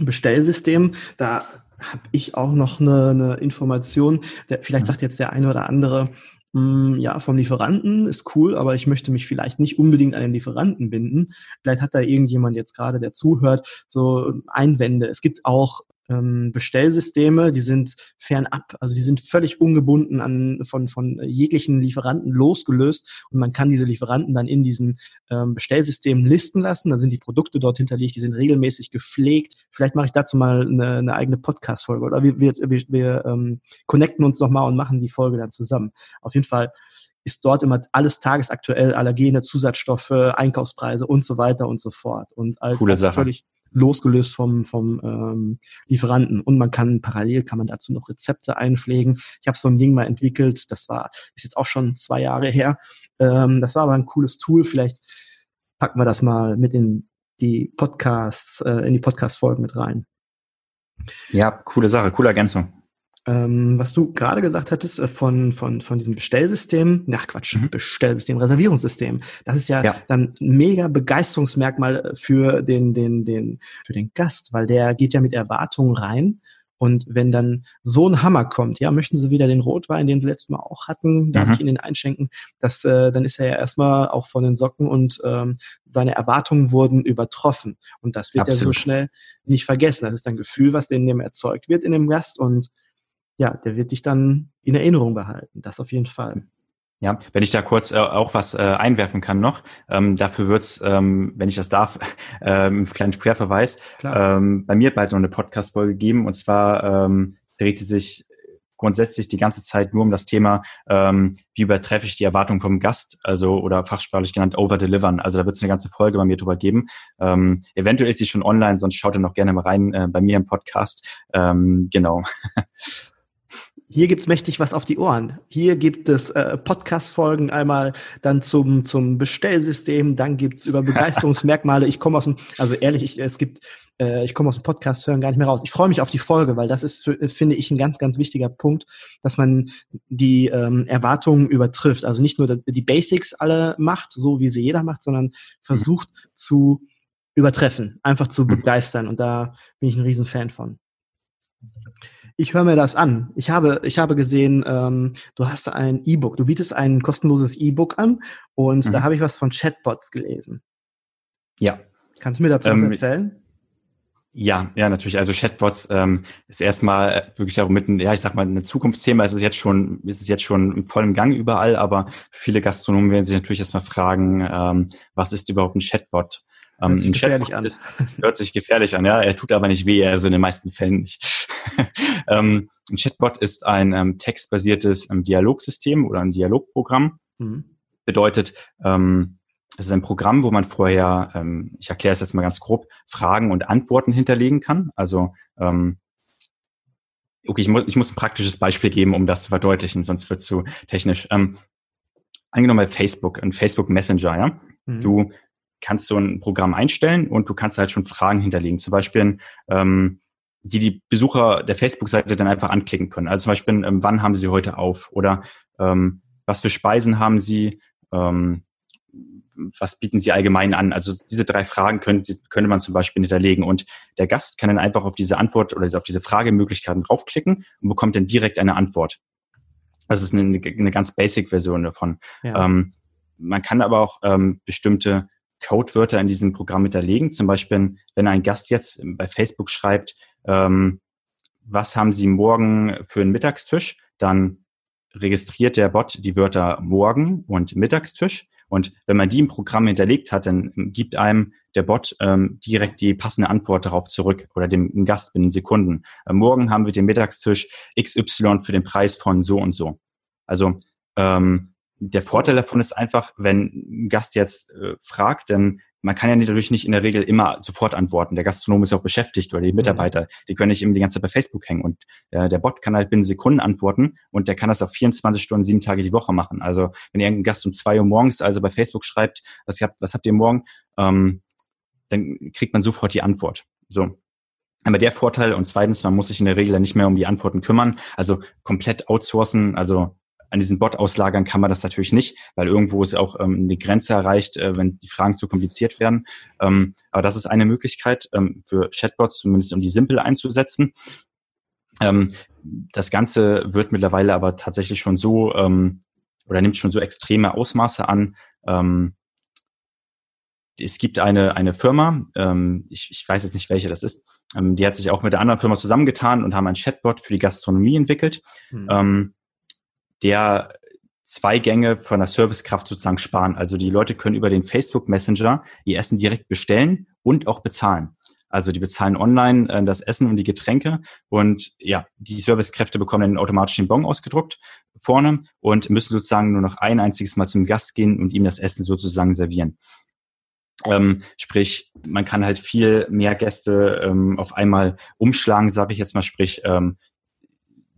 Bestellsystem, da habe ich auch noch eine, eine Information. Der, vielleicht sagt jetzt der eine oder andere, mh, hm, ja, vom Lieferanten ist cool, aber ich möchte mich vielleicht nicht unbedingt an den Lieferanten binden. Vielleicht hat da irgendjemand jetzt gerade, der zuhört, so Einwände. Es gibt auch ähm, Bestellsysteme, die sind fernab, also die sind völlig ungebunden an, von, von jeglichen Lieferanten losgelöst und man kann diese Lieferanten dann in diesen ähm, Bestellsystemen listen lassen, dann sind die Produkte dort hinterlegt, die sind regelmäßig gepflegt. Vielleicht mache ich dazu mal eine, eine eigene Podcast-Folge oder wir, wir, wir, wir ähm, connecten uns nochmal und machen die Folge dann zusammen. Auf jeden Fall ist dort immer alles tagesaktuell, Allergene, Zusatzstoffe, Einkaufspreise und so weiter und so fort. Und Coole Sache. völlig losgelöst vom, vom ähm, Lieferanten. Und man kann parallel kann man dazu noch Rezepte einpflegen. Ich habe so ein Ding mal entwickelt, das war, ist jetzt auch schon zwei Jahre her. Ähm, das war aber ein cooles Tool. Vielleicht packen wir das mal mit in die Podcasts, äh, in die Podcast-Folgen mit rein. Ja, coole Sache, coole Ergänzung. Ähm, was du gerade gesagt hattest äh, von, von, von diesem Bestellsystem, ach Quatsch, mhm. Bestellsystem, Reservierungssystem, das ist ja, ja, dann ein mega Begeisterungsmerkmal äh, für den, den, den, für den Gast, weil der geht ja mit Erwartungen rein. Und wenn dann so ein Hammer kommt, ja, möchten Sie wieder den Rotwein, den Sie letztes Mal auch hatten, darf mhm. ich Ihnen den einschenken, das, äh, dann ist er ja erstmal auch von den Socken und ähm, seine Erwartungen wurden übertroffen. Und das wird Absolut. ja so schnell nicht vergessen. Das ist ein Gefühl, was in dem erzeugt wird in dem Gast und ja, der wird dich dann in Erinnerung behalten. Das auf jeden Fall. Ja, wenn ich da kurz äh, auch was äh, einwerfen kann noch, ähm, dafür wird's, ähm, wenn ich das darf, äh, einen kleinen Querverweis, ähm, bei mir bald noch eine Podcast-Folge geben und zwar ähm, drehte sich grundsätzlich die ganze Zeit nur um das Thema, ähm, wie übertreffe ich die Erwartung vom Gast, also oder fachsprachlich genannt overdelivern. Also da wird es eine ganze Folge bei mir drüber geben. Ähm, eventuell ist sie schon online, sonst schaut ihr noch gerne mal rein äh, bei mir im Podcast. Ähm, genau. Hier gibt's mächtig was auf die Ohren. Hier gibt es äh, Podcast-Folgen einmal dann zum, zum Bestellsystem, dann gibt's über Begeisterungsmerkmale. Ich komme aus dem, also ehrlich, ich, es gibt, äh, ich komme aus dem Podcast hören gar nicht mehr raus. Ich freue mich auf die Folge, weil das ist, für, finde ich, ein ganz, ganz wichtiger Punkt, dass man die ähm, Erwartungen übertrifft. Also nicht nur die Basics alle macht, so wie sie jeder macht, sondern versucht mhm. zu übertreffen, einfach zu mhm. begeistern. Und da bin ich ein Riesenfan von ich höre mir das an. Ich habe, ich habe gesehen, ähm, du hast ein E-Book, du bietest ein kostenloses E-Book an und mhm. da habe ich was von Chatbots gelesen. Ja. Kannst du mir dazu ähm, was erzählen? Ja, ja, natürlich. Also Chatbots ähm, ist erstmal wirklich auch mitten, ja, ich sag mal, ein Zukunftsthema. Es ist jetzt schon, ist es jetzt schon im vollen Gang überall, aber viele Gastronomen werden sich natürlich erstmal fragen, ähm, was ist überhaupt ein Chatbot? Ähm, hört sich gefährlich an. Ist, hört sich gefährlich an, ja. Er tut aber nicht weh, also in den meisten Fällen nicht. ähm, ein Chatbot ist ein ähm, textbasiertes ähm, Dialogsystem oder ein Dialogprogramm. Mhm. Bedeutet, ähm, es ist ein Programm, wo man vorher, ähm, ich erkläre es jetzt mal ganz grob, Fragen und Antworten hinterlegen kann. Also ähm, okay, ich, mu ich muss ein praktisches Beispiel geben, um das zu verdeutlichen, sonst wird es zu technisch. Ähm, angenommen bei Facebook, ein Facebook Messenger, ja. Mhm. Du kannst so ein Programm einstellen und du kannst halt schon Fragen hinterlegen. Zum Beispiel, ähm, die die Besucher der Facebook-Seite dann einfach anklicken können. Also zum Beispiel, ähm, wann haben sie heute auf? Oder ähm, was für Speisen haben sie? Ähm, was bieten Sie allgemein an? Also diese drei Fragen können, könnte man zum Beispiel hinterlegen und der Gast kann dann einfach auf diese Antwort oder auf diese Fragemöglichkeiten draufklicken und bekommt dann direkt eine Antwort. Das ist eine, eine ganz Basic-Version davon. Ja. Ähm, man kann aber auch ähm, bestimmte Codewörter in diesem Programm hinterlegen. Zum Beispiel, wenn ein Gast jetzt bei Facebook schreibt, ähm, was haben Sie morgen für einen Mittagstisch, dann registriert der Bot die Wörter morgen und Mittagstisch und wenn man die im Programm hinterlegt hat, dann gibt einem der Bot ähm, direkt die passende Antwort darauf zurück oder dem Gast binnen Sekunden. Äh, morgen haben wir den Mittagstisch XY für den Preis von so und so. Also ähm, der Vorteil davon ist einfach, wenn ein Gast jetzt äh, fragt, dann man kann ja natürlich nicht in der Regel immer sofort antworten. Der Gastronom ist auch beschäftigt oder die mhm. Mitarbeiter, die können nicht immer die ganze Zeit bei Facebook hängen. Und äh, der Bot kann halt binnen Sekunden antworten und der kann das auf 24 Stunden, sieben Tage die Woche machen. Also wenn irgendein Gast um zwei Uhr morgens also bei Facebook schreibt, was habt, was habt ihr morgen, ähm, dann kriegt man sofort die Antwort. So. Aber der Vorteil und zweitens, man muss sich in der Regel nicht mehr um die Antworten kümmern, also komplett outsourcen, also an diesen Bot auslagern kann man das natürlich nicht, weil irgendwo ist auch ähm, eine Grenze erreicht, äh, wenn die Fragen zu kompliziert werden. Ähm, aber das ist eine Möglichkeit ähm, für Chatbots, zumindest um die simpel einzusetzen. Ähm, das Ganze wird mittlerweile aber tatsächlich schon so ähm, oder nimmt schon so extreme Ausmaße an. Ähm, es gibt eine, eine Firma, ähm, ich, ich weiß jetzt nicht, welche das ist, ähm, die hat sich auch mit der anderen Firma zusammengetan und haben ein Chatbot für die Gastronomie entwickelt. Mhm. Ähm, der zwei Gänge von der Servicekraft sozusagen sparen. Also die Leute können über den Facebook Messenger ihr Essen direkt bestellen und auch bezahlen. Also die bezahlen online äh, das Essen und die Getränke und ja, die Servicekräfte bekommen dann automatisch den Bon ausgedruckt vorne und müssen sozusagen nur noch ein einziges Mal zum Gast gehen und ihm das Essen sozusagen servieren. Ähm, sprich, man kann halt viel mehr Gäste ähm, auf einmal umschlagen, sage ich jetzt mal, sprich, ähm,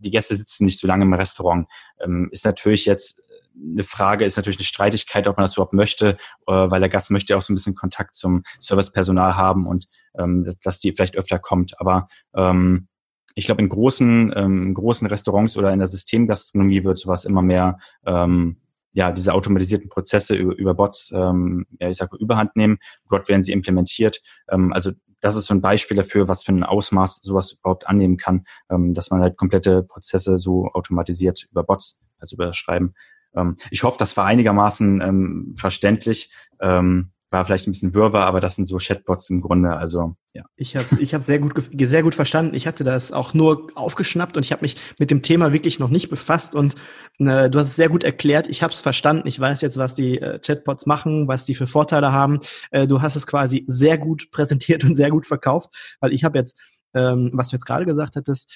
die Gäste sitzen nicht so lange im Restaurant. Ähm, ist natürlich jetzt eine Frage, ist natürlich eine Streitigkeit, ob man das überhaupt möchte, äh, weil der Gast möchte ja auch so ein bisschen Kontakt zum Servicepersonal haben und ähm, dass die vielleicht öfter kommt. Aber ähm, ich glaube, in großen, ähm, großen Restaurants oder in der Systemgastronomie wird sowas immer mehr ähm, ja, diese automatisierten Prozesse über, über Bots, ähm, ja, ich sage überhand nehmen. Dort werden sie implementiert. Ähm, also das ist so ein Beispiel dafür, was für ein Ausmaß sowas überhaupt annehmen kann, ähm, dass man halt komplette Prozesse so automatisiert über Bots, also über Schreiben. Ähm, ich hoffe, das war einigermaßen ähm, verständlich. Ähm, war vielleicht ein bisschen Wirrwarr, aber das sind so Chatbots im Grunde. Also ja. Ich habe ich hab sehr gut sehr gut verstanden. Ich hatte das auch nur aufgeschnappt und ich habe mich mit dem Thema wirklich noch nicht befasst und äh, du hast es sehr gut erklärt. Ich habe es verstanden. Ich weiß jetzt, was die äh, Chatbots machen, was die für Vorteile haben. Äh, du hast es quasi sehr gut präsentiert und sehr gut verkauft, weil ich habe jetzt, ähm, was du jetzt gerade gesagt hattest,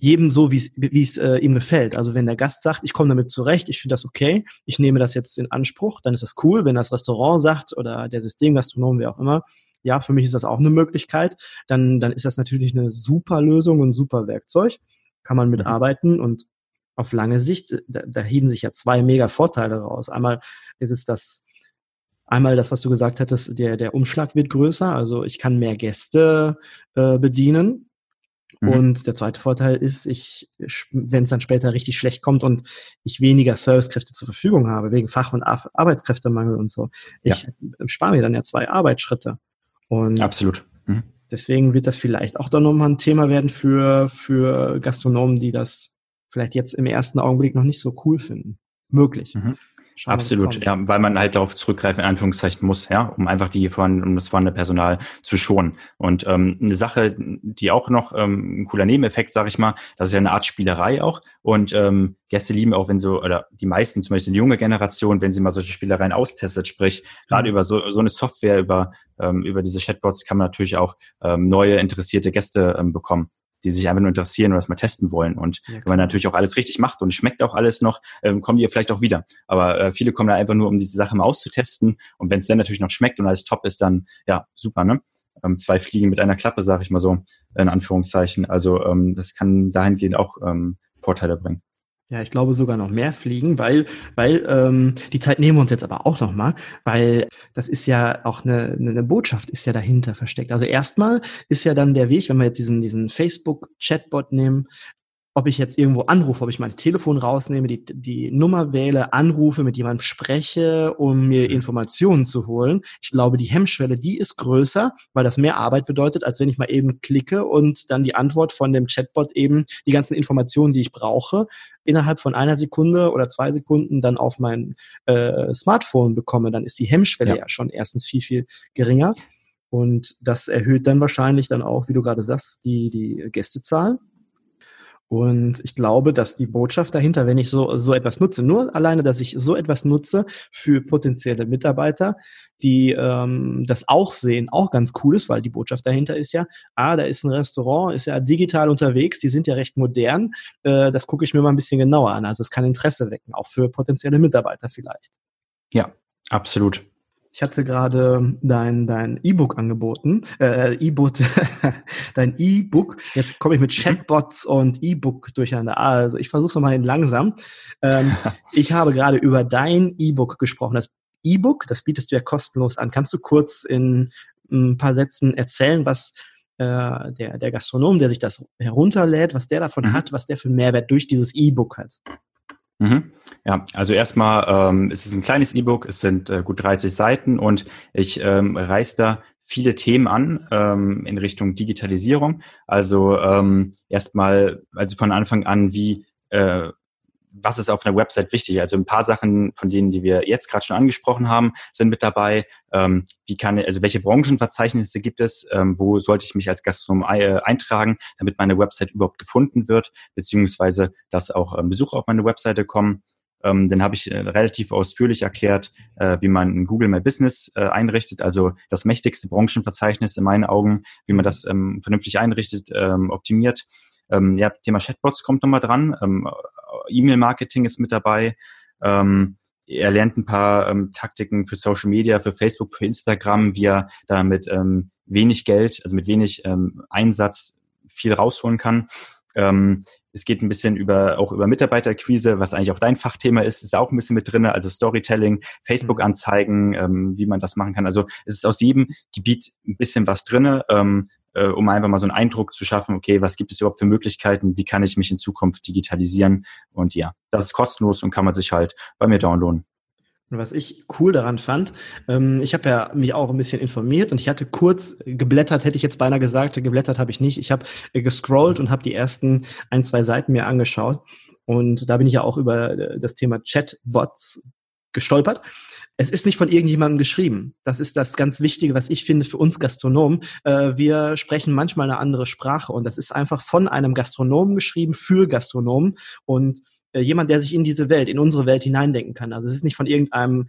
jedem so, wie es äh, ihm gefällt. Also wenn der Gast sagt, ich komme damit zurecht, ich finde das okay, ich nehme das jetzt in Anspruch, dann ist das cool. Wenn das Restaurant sagt oder der Systemgastronom, wer auch immer, ja, für mich ist das auch eine Möglichkeit, dann, dann ist das natürlich eine super Lösung und ein super Werkzeug. Kann man mitarbeiten mhm. und auf lange Sicht, äh, da, da heben sich ja zwei mega Vorteile raus. Einmal ist es das, einmal das, was du gesagt hattest, der, der Umschlag wird größer, also ich kann mehr Gäste äh, bedienen Mhm. Und der zweite Vorteil ist, ich, wenn es dann später richtig schlecht kommt und ich weniger Servicekräfte zur Verfügung habe, wegen Fach- und Arbeitskräftemangel und so, ich ja. spare mir dann ja zwei Arbeitsschritte. Und Absolut. Mhm. Deswegen wird das vielleicht auch dann nochmal ein Thema werden für, für Gastronomen, die das vielleicht jetzt im ersten Augenblick noch nicht so cool finden. Möglich. Mhm. Schauen Absolut, ja, weil man halt darauf zurückgreifen, in Anführungszeichen muss, ja, um einfach die von, um das vorhandene Personal zu schonen. Und ähm, eine Sache, die auch noch ähm, ein cooler Nebeneffekt, sage ich mal, das ist ja eine Art Spielerei auch. Und ähm, Gäste lieben auch, wenn so, oder die meisten, zum Beispiel die junge Generation, wenn sie mal solche Spielereien austestet, sprich, gerade mhm. über so, so eine Software, über, ähm, über diese Chatbots kann man natürlich auch ähm, neue interessierte Gäste ähm, bekommen die sich einfach nur interessieren und das mal testen wollen. Und ja, wenn man natürlich auch alles richtig macht und schmeckt auch alles noch, ähm, kommen die vielleicht auch wieder. Aber äh, viele kommen da einfach nur, um diese Sache mal auszutesten. Und wenn es dann natürlich noch schmeckt und alles top ist, dann ja, super, ne? Ähm, zwei Fliegen mit einer Klappe, sage ich mal so, in Anführungszeichen. Also ähm, das kann dahingehend auch ähm, Vorteile bringen. Ja, ich glaube sogar noch mehr fliegen, weil, weil ähm, die Zeit nehmen wir uns jetzt aber auch noch mal, weil das ist ja auch eine, eine Botschaft ist ja dahinter versteckt. Also erstmal ist ja dann der Weg, wenn wir jetzt diesen, diesen Facebook-Chatbot nehmen, ob ich jetzt irgendwo anrufe, ob ich mein Telefon rausnehme, die, die Nummer wähle, anrufe, mit jemandem spreche, um mir mhm. Informationen zu holen. Ich glaube, die Hemmschwelle, die ist größer, weil das mehr Arbeit bedeutet, als wenn ich mal eben klicke und dann die Antwort von dem Chatbot eben die ganzen Informationen, die ich brauche, innerhalb von einer Sekunde oder zwei Sekunden dann auf mein äh, Smartphone bekomme. Dann ist die Hemmschwelle ja. ja schon erstens viel, viel geringer. Und das erhöht dann wahrscheinlich dann auch, wie du gerade sagst, die, die Gästezahlen. Und ich glaube, dass die Botschaft dahinter, wenn ich so, so etwas nutze, nur alleine, dass ich so etwas nutze für potenzielle Mitarbeiter, die ähm, das auch sehen, auch ganz cool ist, weil die Botschaft dahinter ist ja, ah, da ist ein Restaurant, ist ja digital unterwegs, die sind ja recht modern, äh, das gucke ich mir mal ein bisschen genauer an. Also es kann Interesse wecken, auch für potenzielle Mitarbeiter vielleicht. Ja, absolut. Ich hatte gerade dein dein E-Book angeboten, äh, E-Book, dein E-Book. Jetzt komme ich mit mhm. Chatbots und E-Book durcheinander. Also ich versuche es mal langsam. Ähm, ich habe gerade über dein E-Book gesprochen. Das E-Book, das bietest du ja kostenlos an. Kannst du kurz in ein paar Sätzen erzählen, was äh, der, der Gastronom, der sich das herunterlädt, was der davon mhm. hat, was der für einen Mehrwert durch dieses E-Book hat? Mhm. Ja, also erstmal, ähm, es ist ein kleines E-Book, es sind äh, gut 30 Seiten und ich ähm, reiß da viele Themen an ähm, in Richtung Digitalisierung. Also ähm, erstmal, also von Anfang an, wie äh, was ist auf einer Website wichtig? Also ein paar Sachen von denen, die wir jetzt gerade schon angesprochen haben, sind mit dabei. Ähm, wie kann, also welche Branchenverzeichnisse gibt es? Ähm, wo sollte ich mich als Gastronom äh, eintragen, damit meine Website überhaupt gefunden wird, beziehungsweise dass auch ähm, Besucher auf meine Webseite kommen? Ähm, dann habe ich äh, relativ ausführlich erklärt, äh, wie man Google My Business äh, einrichtet, also das mächtigste Branchenverzeichnis in meinen Augen, wie man das ähm, vernünftig einrichtet, ähm, optimiert. Ähm, ja, Thema Chatbots kommt nochmal dran. Ähm, E-Mail-Marketing ist mit dabei. Ähm, er lernt ein paar ähm, Taktiken für Social Media, für Facebook, für Instagram, wie er da mit ähm, wenig Geld, also mit wenig ähm, Einsatz viel rausholen kann. Ähm, es geht ein bisschen über auch über Mitarbeiterquise, was eigentlich auch dein Fachthema ist, ist auch ein bisschen mit drinne, also Storytelling, Facebook-Anzeigen, ähm, wie man das machen kann. Also es ist aus jedem Gebiet ein bisschen was drinne. Ähm, äh, um einfach mal so einen Eindruck zu schaffen, okay, was gibt es überhaupt für Möglichkeiten, wie kann ich mich in Zukunft digitalisieren? Und ja, das ist kostenlos und kann man sich halt bei mir downloaden. Und was ich cool daran fand, ähm, ich habe ja mich auch ein bisschen informiert und ich hatte kurz geblättert, hätte ich jetzt beinahe gesagt, geblättert habe ich nicht. Ich habe äh, gescrollt und habe die ersten ein, zwei Seiten mir angeschaut. Und da bin ich ja auch über äh, das Thema Chatbots gestolpert. Es ist nicht von irgendjemandem geschrieben. Das ist das ganz Wichtige, was ich finde für uns Gastronomen. Äh, wir sprechen manchmal eine andere Sprache und das ist einfach von einem Gastronomen geschrieben für Gastronomen und äh, jemand, der sich in diese Welt, in unsere Welt hineindenken kann. Also es ist nicht von irgendeinem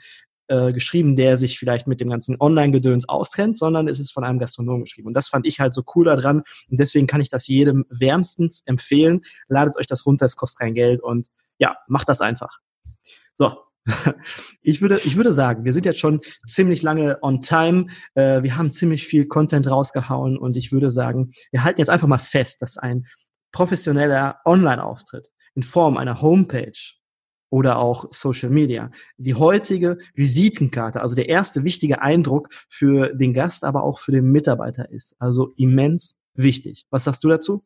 äh, geschrieben, der sich vielleicht mit dem ganzen Online-Gedöns austrennt, sondern es ist von einem Gastronomen geschrieben. Und das fand ich halt so cool daran. Und deswegen kann ich das jedem wärmstens empfehlen. Ladet euch das runter, es kostet kein Geld und ja, macht das einfach. So, ich würde, ich würde sagen, wir sind jetzt schon ziemlich lange on time. Äh, wir haben ziemlich viel Content rausgehauen und ich würde sagen, wir halten jetzt einfach mal fest, dass ein professioneller Online-Auftritt in Form einer Homepage oder auch Social Media die heutige Visitenkarte, also der erste wichtige Eindruck für den Gast, aber auch für den Mitarbeiter ist. Also immens wichtig. Was sagst du dazu?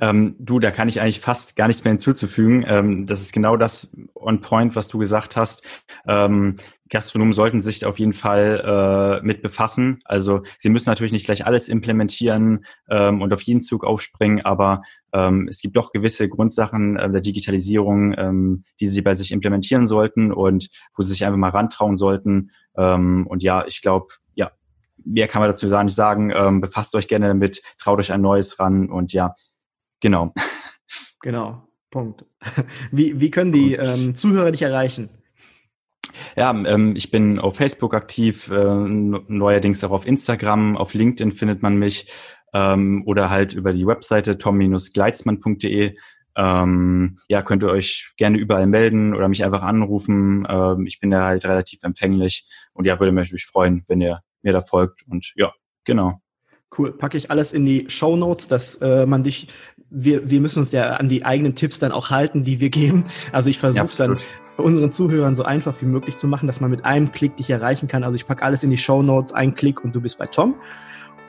Ähm, du, da kann ich eigentlich fast gar nichts mehr hinzuzufügen. Ähm, das ist genau das on point, was du gesagt hast. Ähm, Gastronomen sollten sich auf jeden Fall äh, mit befassen. Also sie müssen natürlich nicht gleich alles implementieren ähm, und auf jeden Zug aufspringen, aber ähm, es gibt doch gewisse Grundsachen äh, der Digitalisierung, ähm, die sie bei sich implementieren sollten und wo sie sich einfach mal rantrauen sollten. Und ja, ich glaube, ja, mehr kann man dazu gar nicht sagen. Befasst euch gerne damit, traut euch ein Neues ran und ja, genau. Genau, Punkt. Wie, wie können die ähm, Zuhörer dich erreichen? Ja, ähm, ich bin auf Facebook aktiv, äh, neuerdings auch auf Instagram, auf LinkedIn findet man mich ähm, oder halt über die Webseite tom-gleitzmann.de. Ähm, ja, könnt ihr euch gerne überall melden oder mich einfach anrufen. Ähm, ich bin da halt relativ empfänglich und ja, würde mich freuen, wenn ihr mir da folgt und ja, genau. Cool, packe ich alles in die Show Notes, dass äh, man dich, wir, wir müssen uns ja an die eigenen Tipps dann auch halten, die wir geben. Also ich versuche ja, dann unseren Zuhörern so einfach wie möglich zu machen, dass man mit einem Klick dich erreichen kann. Also ich packe alles in die Show Notes, ein Klick und du bist bei Tom.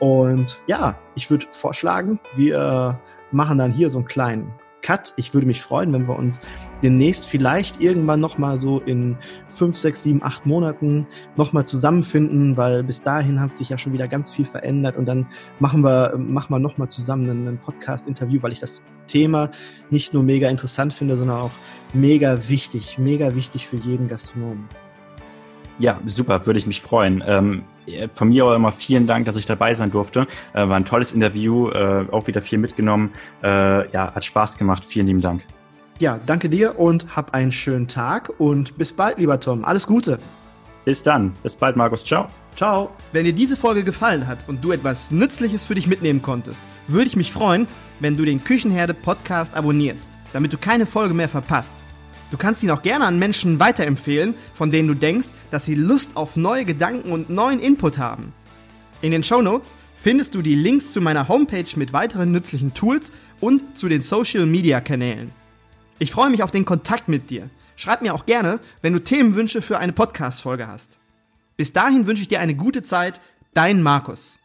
Und ja, ich würde vorschlagen, wir machen dann hier so einen kleinen Cut. Ich würde mich freuen, wenn wir uns demnächst vielleicht irgendwann nochmal so in fünf, sechs, sieben, acht Monaten nochmal zusammenfinden, weil bis dahin hat sich ja schon wieder ganz viel verändert und dann machen wir, machen wir nochmal zusammen einen Podcast-Interview, weil ich das Thema nicht nur mega interessant finde, sondern auch mega wichtig, mega wichtig für jeden Gastronomen. Ja, super, würde ich mich freuen. Ähm, von mir auch immer vielen Dank, dass ich dabei sein durfte. Äh, war ein tolles Interview, äh, auch wieder viel mitgenommen. Äh, ja, hat Spaß gemacht. Vielen lieben Dank. Ja, danke dir und hab einen schönen Tag und bis bald, lieber Tom. Alles Gute. Bis dann. Bis bald, Markus. Ciao. Ciao. Wenn dir diese Folge gefallen hat und du etwas Nützliches für dich mitnehmen konntest, würde ich mich freuen, wenn du den Küchenherde Podcast abonnierst, damit du keine Folge mehr verpasst. Du kannst ihn auch gerne an Menschen weiterempfehlen, von denen du denkst, dass sie Lust auf neue Gedanken und neuen Input haben. In den Show Notes findest du die Links zu meiner Homepage mit weiteren nützlichen Tools und zu den Social Media Kanälen. Ich freue mich auf den Kontakt mit dir. Schreib mir auch gerne, wenn du Themenwünsche für eine Podcast-Folge hast. Bis dahin wünsche ich dir eine gute Zeit, dein Markus.